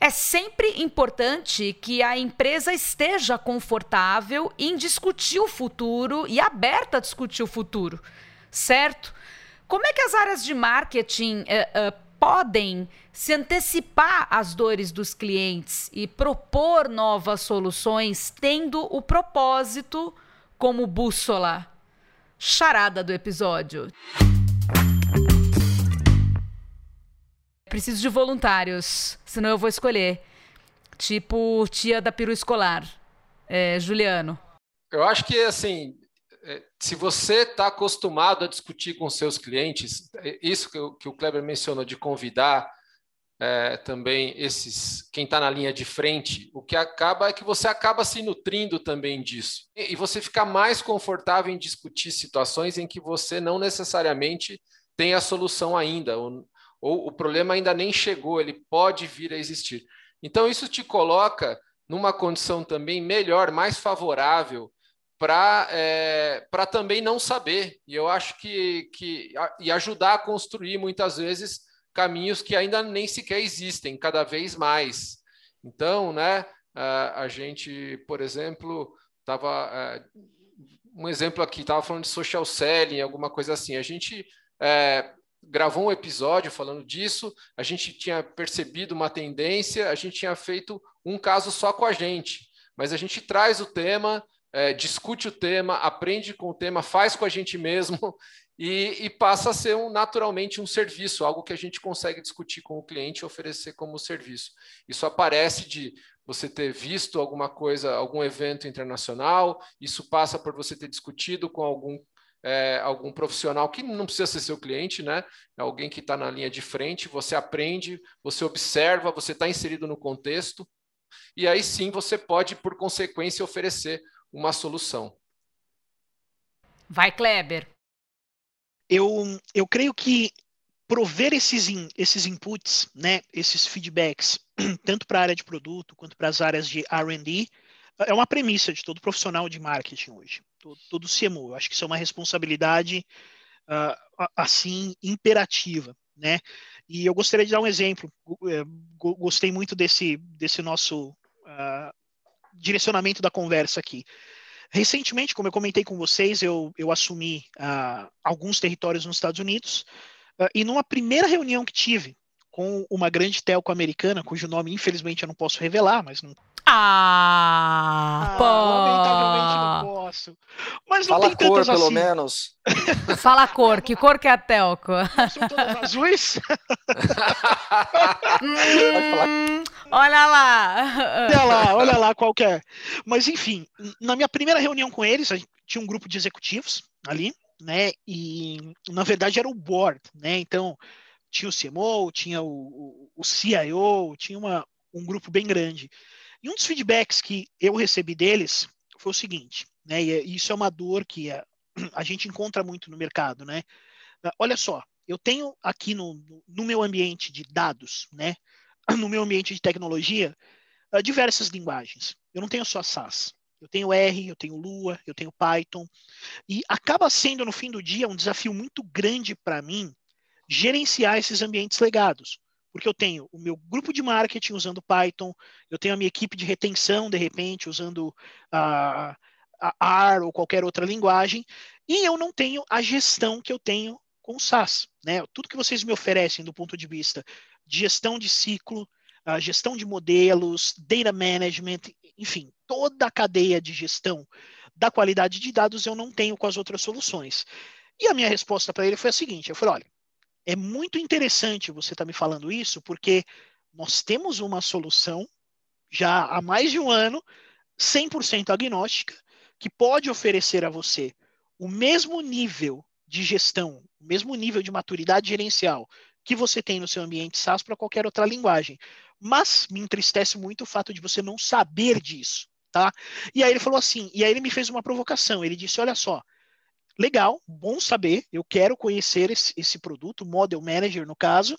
é sempre importante que a empresa esteja confortável em discutir o futuro e aberta a discutir o futuro certo? Como é que as áreas de marketing uh, uh, podem se antecipar às dores dos clientes e propor novas soluções, tendo o propósito como bússola? Charada do episódio. Preciso de voluntários, senão eu vou escolher. Tipo tia da peru escolar. É, Juliano. Eu acho que, assim, se você está acostumado a discutir com seus clientes, é, isso que, o, que o Kleber mencionou de convidar é, também esses quem está na linha de frente, o que acaba é que você acaba se nutrindo também disso e, e você fica mais confortável em discutir situações em que você não necessariamente tem a solução ainda ou, ou o problema ainda nem chegou, ele pode vir a existir. Então isso te coloca numa condição também melhor, mais favorável para é, também não saber. E eu acho que, que e ajudar a construir muitas vezes caminhos que ainda nem sequer existem, cada vez mais. Então, né, a, a gente, por exemplo, estava. É, um exemplo aqui, estava falando de social selling, alguma coisa assim. A gente é, gravou um episódio falando disso, a gente tinha percebido uma tendência, a gente tinha feito um caso só com a gente, mas a gente traz o tema, é, discute o tema, aprende com o tema, faz com a gente mesmo e, e, passa a ser um, naturalmente um serviço, algo que a gente consegue discutir com o cliente e oferecer como serviço. Isso aparece de você ter visto alguma coisa, algum evento internacional, isso passa por você ter discutido com algum é, algum profissional que não precisa ser seu cliente, né? É alguém que está na linha de frente, você aprende, você observa, você está inserido no contexto, e aí sim você pode, por consequência, oferecer uma solução. Vai, Kleber. Eu, eu creio que prover esses, in, esses inputs, né, esses feedbacks, tanto para a área de produto quanto para as áreas de R&D, é uma premissa de todo profissional de marketing hoje, todo, todo CMO. Eu acho que isso é uma responsabilidade uh, assim imperativa. né? E eu gostaria de dar um exemplo. É, gostei muito desse, desse nosso uh, direcionamento da conversa aqui. Recentemente, como eu comentei com vocês, eu, eu assumi uh, alguns territórios nos Estados Unidos uh, e numa primeira reunião que tive com uma grande telco americana, cujo nome infelizmente eu não posso revelar, mas não. Ah, ah lamentavelmente não posso. Mas não Fala tem cor, pelo assim. menos. Fala cor, que cor que é a telco? São todas azuis? hum, olha lá. Olha lá, olha lá qual é. Mas enfim, na minha primeira reunião com eles, tinha um grupo de executivos ali, né? E na verdade era o board, né? Então tinha o CMO, tinha o, o, CIO, tinha uma, um grupo bem grande. E um dos feedbacks que eu recebi deles foi o seguinte, né? E é, isso é uma dor que a, a gente encontra muito no mercado, né? Olha só, eu tenho aqui no, no meu ambiente de dados, né? No meu ambiente de tecnologia, ah, diversas linguagens. Eu não tenho só SAS. Eu tenho R, eu tenho Lua, eu tenho Python. E acaba sendo, no fim do dia, um desafio muito grande para mim gerenciar esses ambientes legados. Porque eu tenho o meu grupo de marketing usando Python, eu tenho a minha equipe de retenção, de repente, usando a, a R ou qualquer outra linguagem, e eu não tenho a gestão que eu tenho com o SaaS. Né? Tudo que vocês me oferecem do ponto de vista de gestão de ciclo, a gestão de modelos, data management, enfim, toda a cadeia de gestão da qualidade de dados eu não tenho com as outras soluções. E a minha resposta para ele foi a seguinte: eu falei, olha, é muito interessante você estar tá me falando isso, porque nós temos uma solução já há mais de um ano, 100% agnóstica, que pode oferecer a você o mesmo nível de gestão, o mesmo nível de maturidade gerencial que você tem no seu ambiente SaaS para qualquer outra linguagem. Mas me entristece muito o fato de você não saber disso, tá? E aí ele falou assim, e aí ele me fez uma provocação. Ele disse: olha só, legal, bom saber, eu quero conhecer esse, esse produto, Model Manager no caso,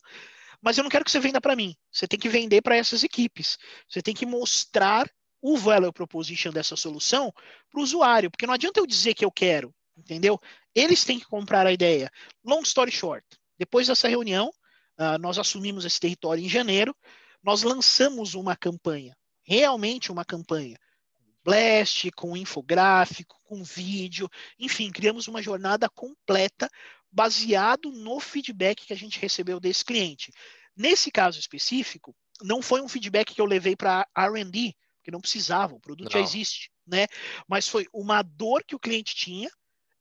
mas eu não quero que você venda para mim. Você tem que vender para essas equipes. Você tem que mostrar o value proposition dessa solução para o usuário, porque não adianta eu dizer que eu quero, entendeu? Eles têm que comprar a ideia. Long story short, depois dessa reunião, uh, nós assumimos esse território em janeiro, nós lançamos uma campanha, realmente uma campanha, blast, com infográfico, com vídeo, enfim, criamos uma jornada completa baseado no feedback que a gente recebeu desse cliente. Nesse caso específico, não foi um feedback que eu levei para R&D, porque não precisava, o produto não. já existe, né? Mas foi uma dor que o cliente tinha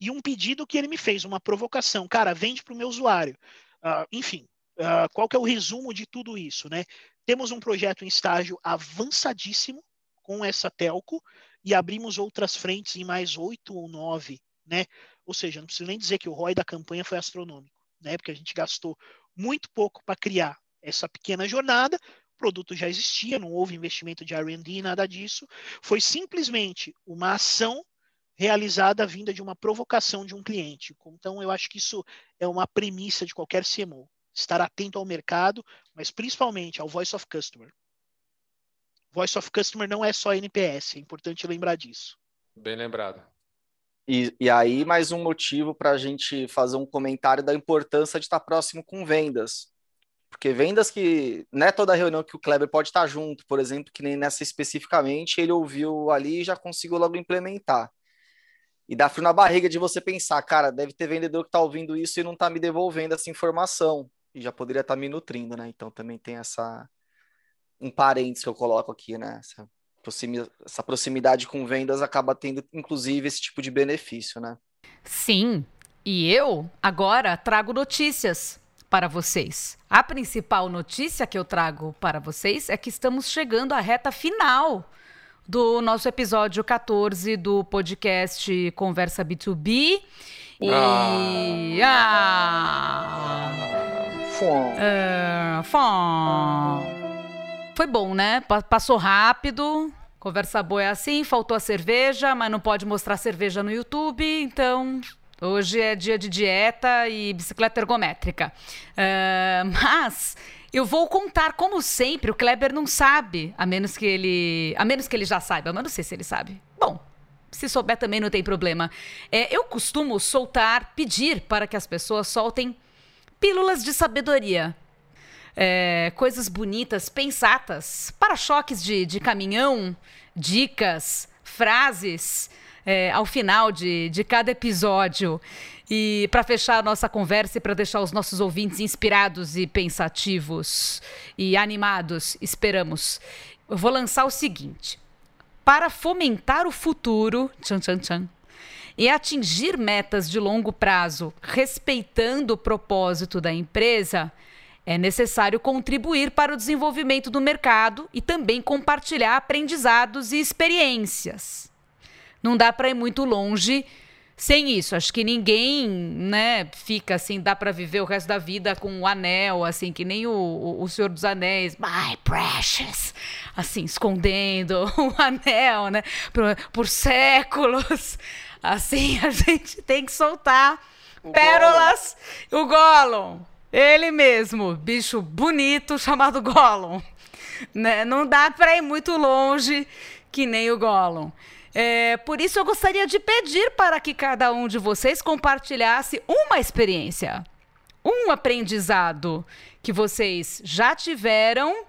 e um pedido que ele me fez, uma provocação. Cara, vende para o meu usuário. Uh, enfim, uh, qual que é o resumo de tudo isso, né? Temos um projeto em estágio avançadíssimo, com essa telco e abrimos outras frentes em mais oito ou nove, né? Ou seja, não preciso nem dizer que o ROI da campanha foi astronômico, né? Porque a gente gastou muito pouco para criar essa pequena jornada, o produto já existia, não houve investimento de R&D, nada disso. Foi simplesmente uma ação realizada vinda de uma provocação de um cliente. Então, eu acho que isso é uma premissa de qualquer CMO. Estar atento ao mercado, mas principalmente ao voice of customer. Voice of Customer não é só NPS, é importante lembrar disso. Bem lembrado. E, e aí, mais um motivo para a gente fazer um comentário da importância de estar próximo com vendas. Porque vendas que não é toda reunião que o Kleber pode estar junto, por exemplo, que nem nessa especificamente, ele ouviu ali e já conseguiu logo implementar. E dá frio na barriga de você pensar, cara, deve ter vendedor que está ouvindo isso e não está me devolvendo essa informação. E já poderia estar tá me nutrindo, né? Então também tem essa, um parênteses que eu coloco aqui, né? Essa, proximidade, essa proximidade com vendas acaba tendo, inclusive, esse tipo de benefício, né? Sim. E eu agora trago notícias para vocês. A principal notícia que eu trago para vocês é que estamos chegando à reta final do nosso episódio 14 do podcast Conversa B2B. E. Ah. ah, fom. Uh, fom. Foi bom, né? Passou rápido. Conversa boa é assim, faltou a cerveja, mas não pode mostrar cerveja no YouTube, então hoje é dia de dieta e bicicleta ergométrica. Uh, mas eu vou contar, como sempre, o Kleber não sabe, a menos que ele. A menos que ele já saiba, mas não sei se ele sabe. Bom, se souber também não tem problema. É, eu costumo soltar, pedir para que as pessoas soltem pílulas de sabedoria. É, coisas bonitas, pensatas, para-choques de, de caminhão, dicas, frases é, ao final de, de cada episódio. E para fechar a nossa conversa e para deixar os nossos ouvintes inspirados e pensativos e animados, esperamos, eu vou lançar o seguinte: para fomentar o futuro, tchan, tchan, tchan, e atingir metas de longo prazo, respeitando o propósito da empresa, é necessário contribuir para o desenvolvimento do mercado e também compartilhar aprendizados e experiências. Não dá para ir muito longe sem isso. Acho que ninguém, né, fica assim, dá para viver o resto da vida com o anel, assim, que nem o, o, o Senhor dos Anéis, my precious, assim, escondendo o anel, né, por, por séculos. Assim, a gente tem que soltar o pérolas. Gollum. O Gollum, ele mesmo, bicho bonito chamado Gollum. Né? Não dá para ir muito longe que nem o Gollum. É, por isso, eu gostaria de pedir para que cada um de vocês compartilhasse uma experiência, um aprendizado que vocês já tiveram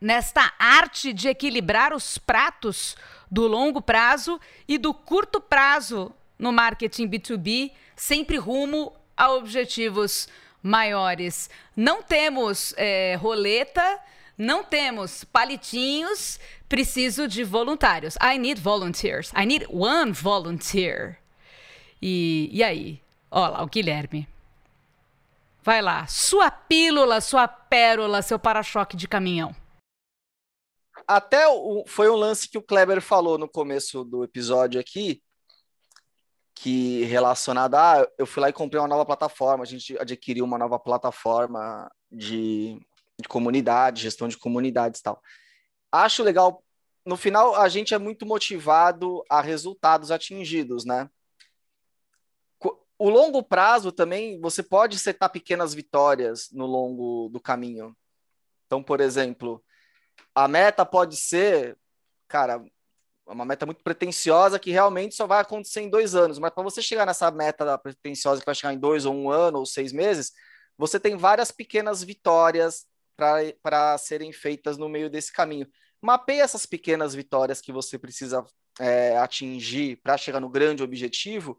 nesta arte de equilibrar os pratos do longo prazo e do curto prazo no marketing B2B, sempre rumo a objetivos maiores. Não temos é, roleta, não temos palitinhos, preciso de voluntários. I need volunteers. I need one volunteer. E, e aí? Olha lá, o Guilherme. Vai lá, sua pílula, sua pérola, seu para-choque de caminhão. Até o, foi um lance que o Kleber falou no começo do episódio aqui, que relacionado a, eu fui lá e comprei uma nova plataforma, a gente adquiriu uma nova plataforma de, de comunidade, gestão de comunidades e tal acho legal. No final, a gente é muito motivado a resultados atingidos, né? O longo prazo também, você pode setar pequenas vitórias no longo do caminho. Então, por exemplo, a meta pode ser, cara, uma meta muito pretensiosa que realmente só vai acontecer em dois anos. Mas para você chegar nessa meta pretensiosa que vai chegar em dois ou um ano ou seis meses, você tem várias pequenas vitórias para serem feitas no meio desse caminho. Mapeie essas pequenas vitórias que você precisa é, atingir para chegar no grande objetivo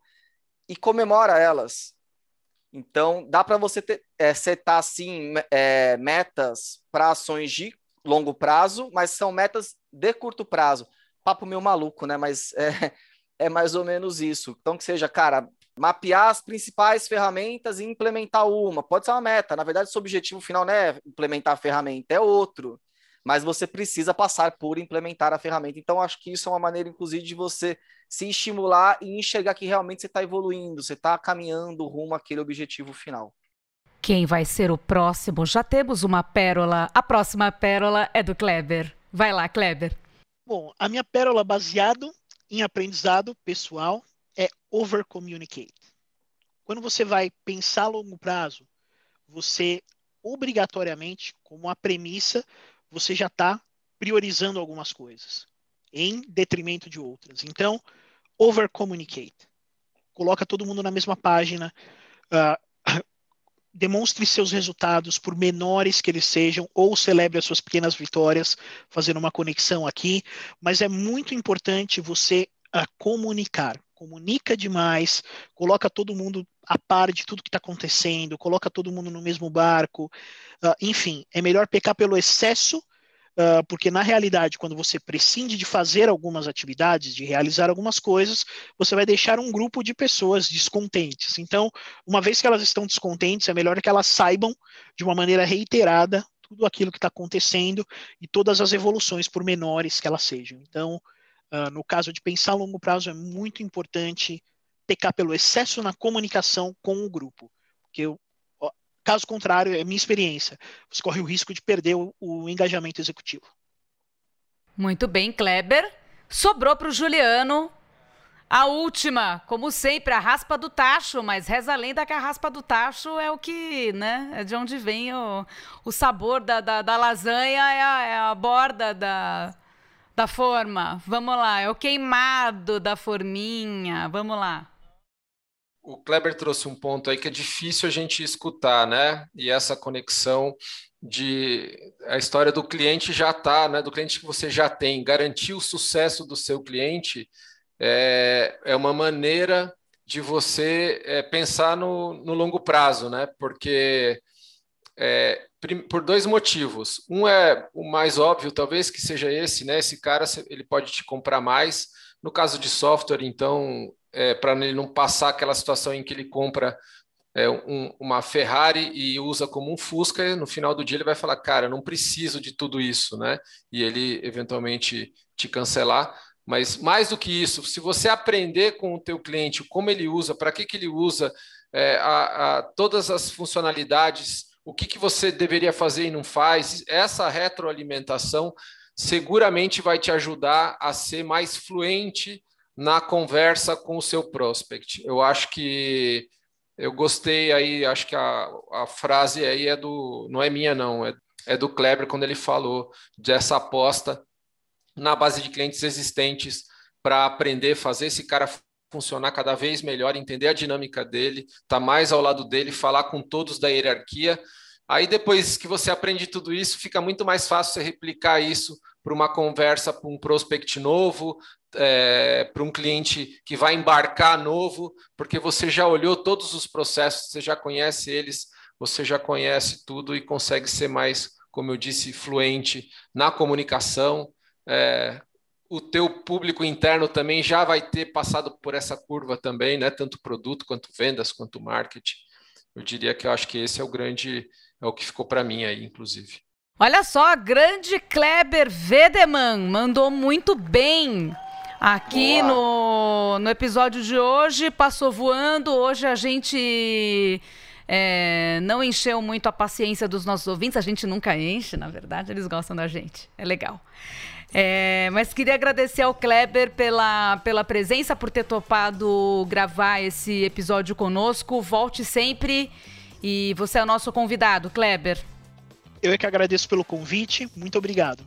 e comemora elas. Então, dá para você ter, é, setar, assim, é, metas para ações de longo prazo, mas são metas de curto prazo. Papo meio maluco, né? Mas é, é mais ou menos isso. Então, que seja, cara, mapear as principais ferramentas e implementar uma. Pode ser uma meta. Na verdade, seu objetivo final não é implementar a ferramenta, é outro mas você precisa passar por implementar a ferramenta. Então, acho que isso é uma maneira, inclusive, de você se estimular e enxergar que realmente você está evoluindo, você está caminhando rumo àquele objetivo final. Quem vai ser o próximo? Já temos uma pérola. A próxima pérola é do Kleber. Vai lá, Kleber. Bom, a minha pérola baseado em aprendizado pessoal é over communicate. Quando você vai pensar a longo prazo, você obrigatoriamente, como uma premissa, você já está priorizando algumas coisas em detrimento de outras. Então, over communicate. Coloca todo mundo na mesma página. Uh, demonstre seus resultados, por menores que eles sejam, ou celebre as suas pequenas vitórias, fazendo uma conexão aqui. Mas é muito importante você uh, comunicar. Comunica demais, coloca todo mundo a par de tudo que está acontecendo, coloca todo mundo no mesmo barco. Uh, enfim, é melhor pecar pelo excesso, uh, porque na realidade, quando você prescinde de fazer algumas atividades, de realizar algumas coisas, você vai deixar um grupo de pessoas descontentes. Então, uma vez que elas estão descontentes, é melhor que elas saibam de uma maneira reiterada tudo aquilo que está acontecendo e todas as evoluções, por menores que elas sejam. Então, uh, no caso de pensar a longo prazo, é muito importante pecar pelo excesso na comunicação com o grupo. Porque caso contrário, é minha experiência, você corre o risco de perder o, o engajamento executivo. Muito bem, Kleber. Sobrou para o Juliano a última, como sempre, a raspa do tacho, mas reza a lenda que a raspa do tacho é o que, né? É de onde vem o, o sabor da, da, da lasanha, é a, é a borda da, da forma. Vamos lá, é o queimado da forminha. Vamos lá. o Kleber trouxe um ponto aí que é difícil a gente escutar, né? E essa conexão de a história do cliente já está, né? Do cliente que você já tem, garantir o sucesso do seu cliente é, é uma maneira de você é, pensar no, no longo prazo, né? Porque é, por dois motivos. Um é o mais óbvio, talvez que seja esse, né? Esse cara ele pode te comprar mais. No caso de software, então, é, para ele não passar aquela situação em que ele compra é, um, uma Ferrari e usa como um Fusca, no final do dia ele vai falar, cara, não preciso de tudo isso, né? E ele eventualmente te cancelar. Mas mais do que isso, se você aprender com o teu cliente como ele usa, para que, que ele usa, é, a, a, todas as funcionalidades, o que, que você deveria fazer e não faz, essa retroalimentação seguramente vai te ajudar a ser mais fluente na conversa com o seu prospect. Eu acho que eu gostei aí, acho que a, a frase aí é do, não é minha não, é, é do Kleber quando ele falou dessa aposta na base de clientes existentes para aprender, fazer esse cara funcionar cada vez melhor, entender a dinâmica dele, estar tá mais ao lado dele, falar com todos da hierarquia. Aí depois que você aprende tudo isso, fica muito mais fácil você replicar isso para uma conversa para um prospect novo, é, para um cliente que vai embarcar novo, porque você já olhou todos os processos, você já conhece eles, você já conhece tudo e consegue ser mais, como eu disse, fluente na comunicação, é, o teu público interno também já vai ter passado por essa curva também, né? Tanto produto quanto vendas, quanto marketing. Eu diria que eu acho que esse é o grande, é o que ficou para mim aí, inclusive. Olha só, grande Kleber Vedeman mandou muito bem aqui no, no episódio de hoje. Passou voando. Hoje a gente é, não encheu muito a paciência dos nossos ouvintes. A gente nunca enche, na verdade, eles gostam da gente. É legal. É, mas queria agradecer ao Kleber pela, pela presença, por ter topado gravar esse episódio conosco. Volte sempre e você é o nosso convidado, Kleber. Eu é que agradeço pelo convite. Muito obrigado.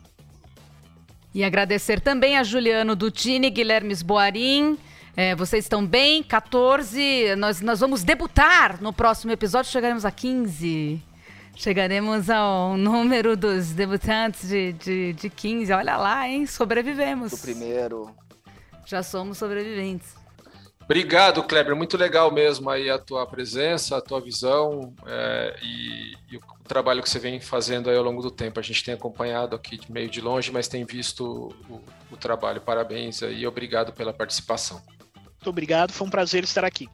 E agradecer também a Juliano Dutini, Guilherme Boarim. É, vocês estão bem? 14. Nós, nós vamos debutar no próximo episódio. Chegaremos a 15. Chegaremos ao número dos debutantes de, de, de 15. Olha lá, hein? Sobrevivemos. Do primeiro. Já somos sobreviventes. Obrigado, Kleber. Muito legal mesmo aí a tua presença, a tua visão é, e, e, o trabalho que você vem fazendo aí ao longo do tempo. A gente tem acompanhado aqui de meio de longe, mas tem visto o, o trabalho. Parabéns aí e obrigado pela participação. Muito obrigado, foi um prazer estar aqui.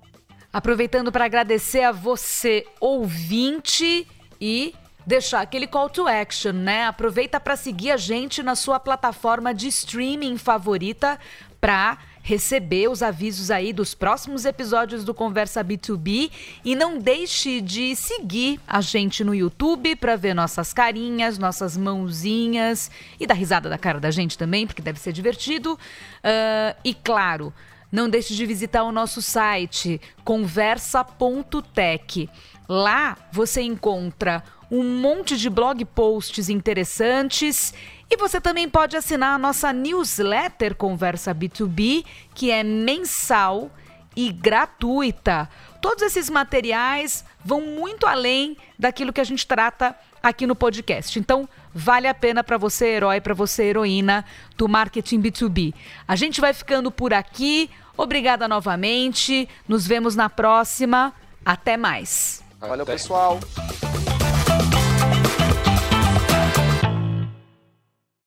Aproveitando para agradecer a você, ouvinte e deixar aquele call to action, né? Aproveita para seguir a gente na sua plataforma de streaming favorita para receber os avisos aí dos próximos episódios do Conversa B2B e não deixe de seguir a gente no YouTube para ver nossas carinhas, nossas mãozinhas e dar risada da cara da gente também, porque deve ser divertido. Uh, e claro, não deixe de visitar o nosso site conversa.tech. Lá você encontra um monte de blog posts interessantes e você também pode assinar a nossa newsletter Conversa B2B, que é mensal e gratuita. Todos esses materiais vão muito além daquilo que a gente trata aqui no podcast. Então, vale a pena para você, herói, para você, heroína do marketing B2B. A gente vai ficando por aqui. Obrigada novamente. Nos vemos na próxima. Até mais. Valeu, Até. pessoal.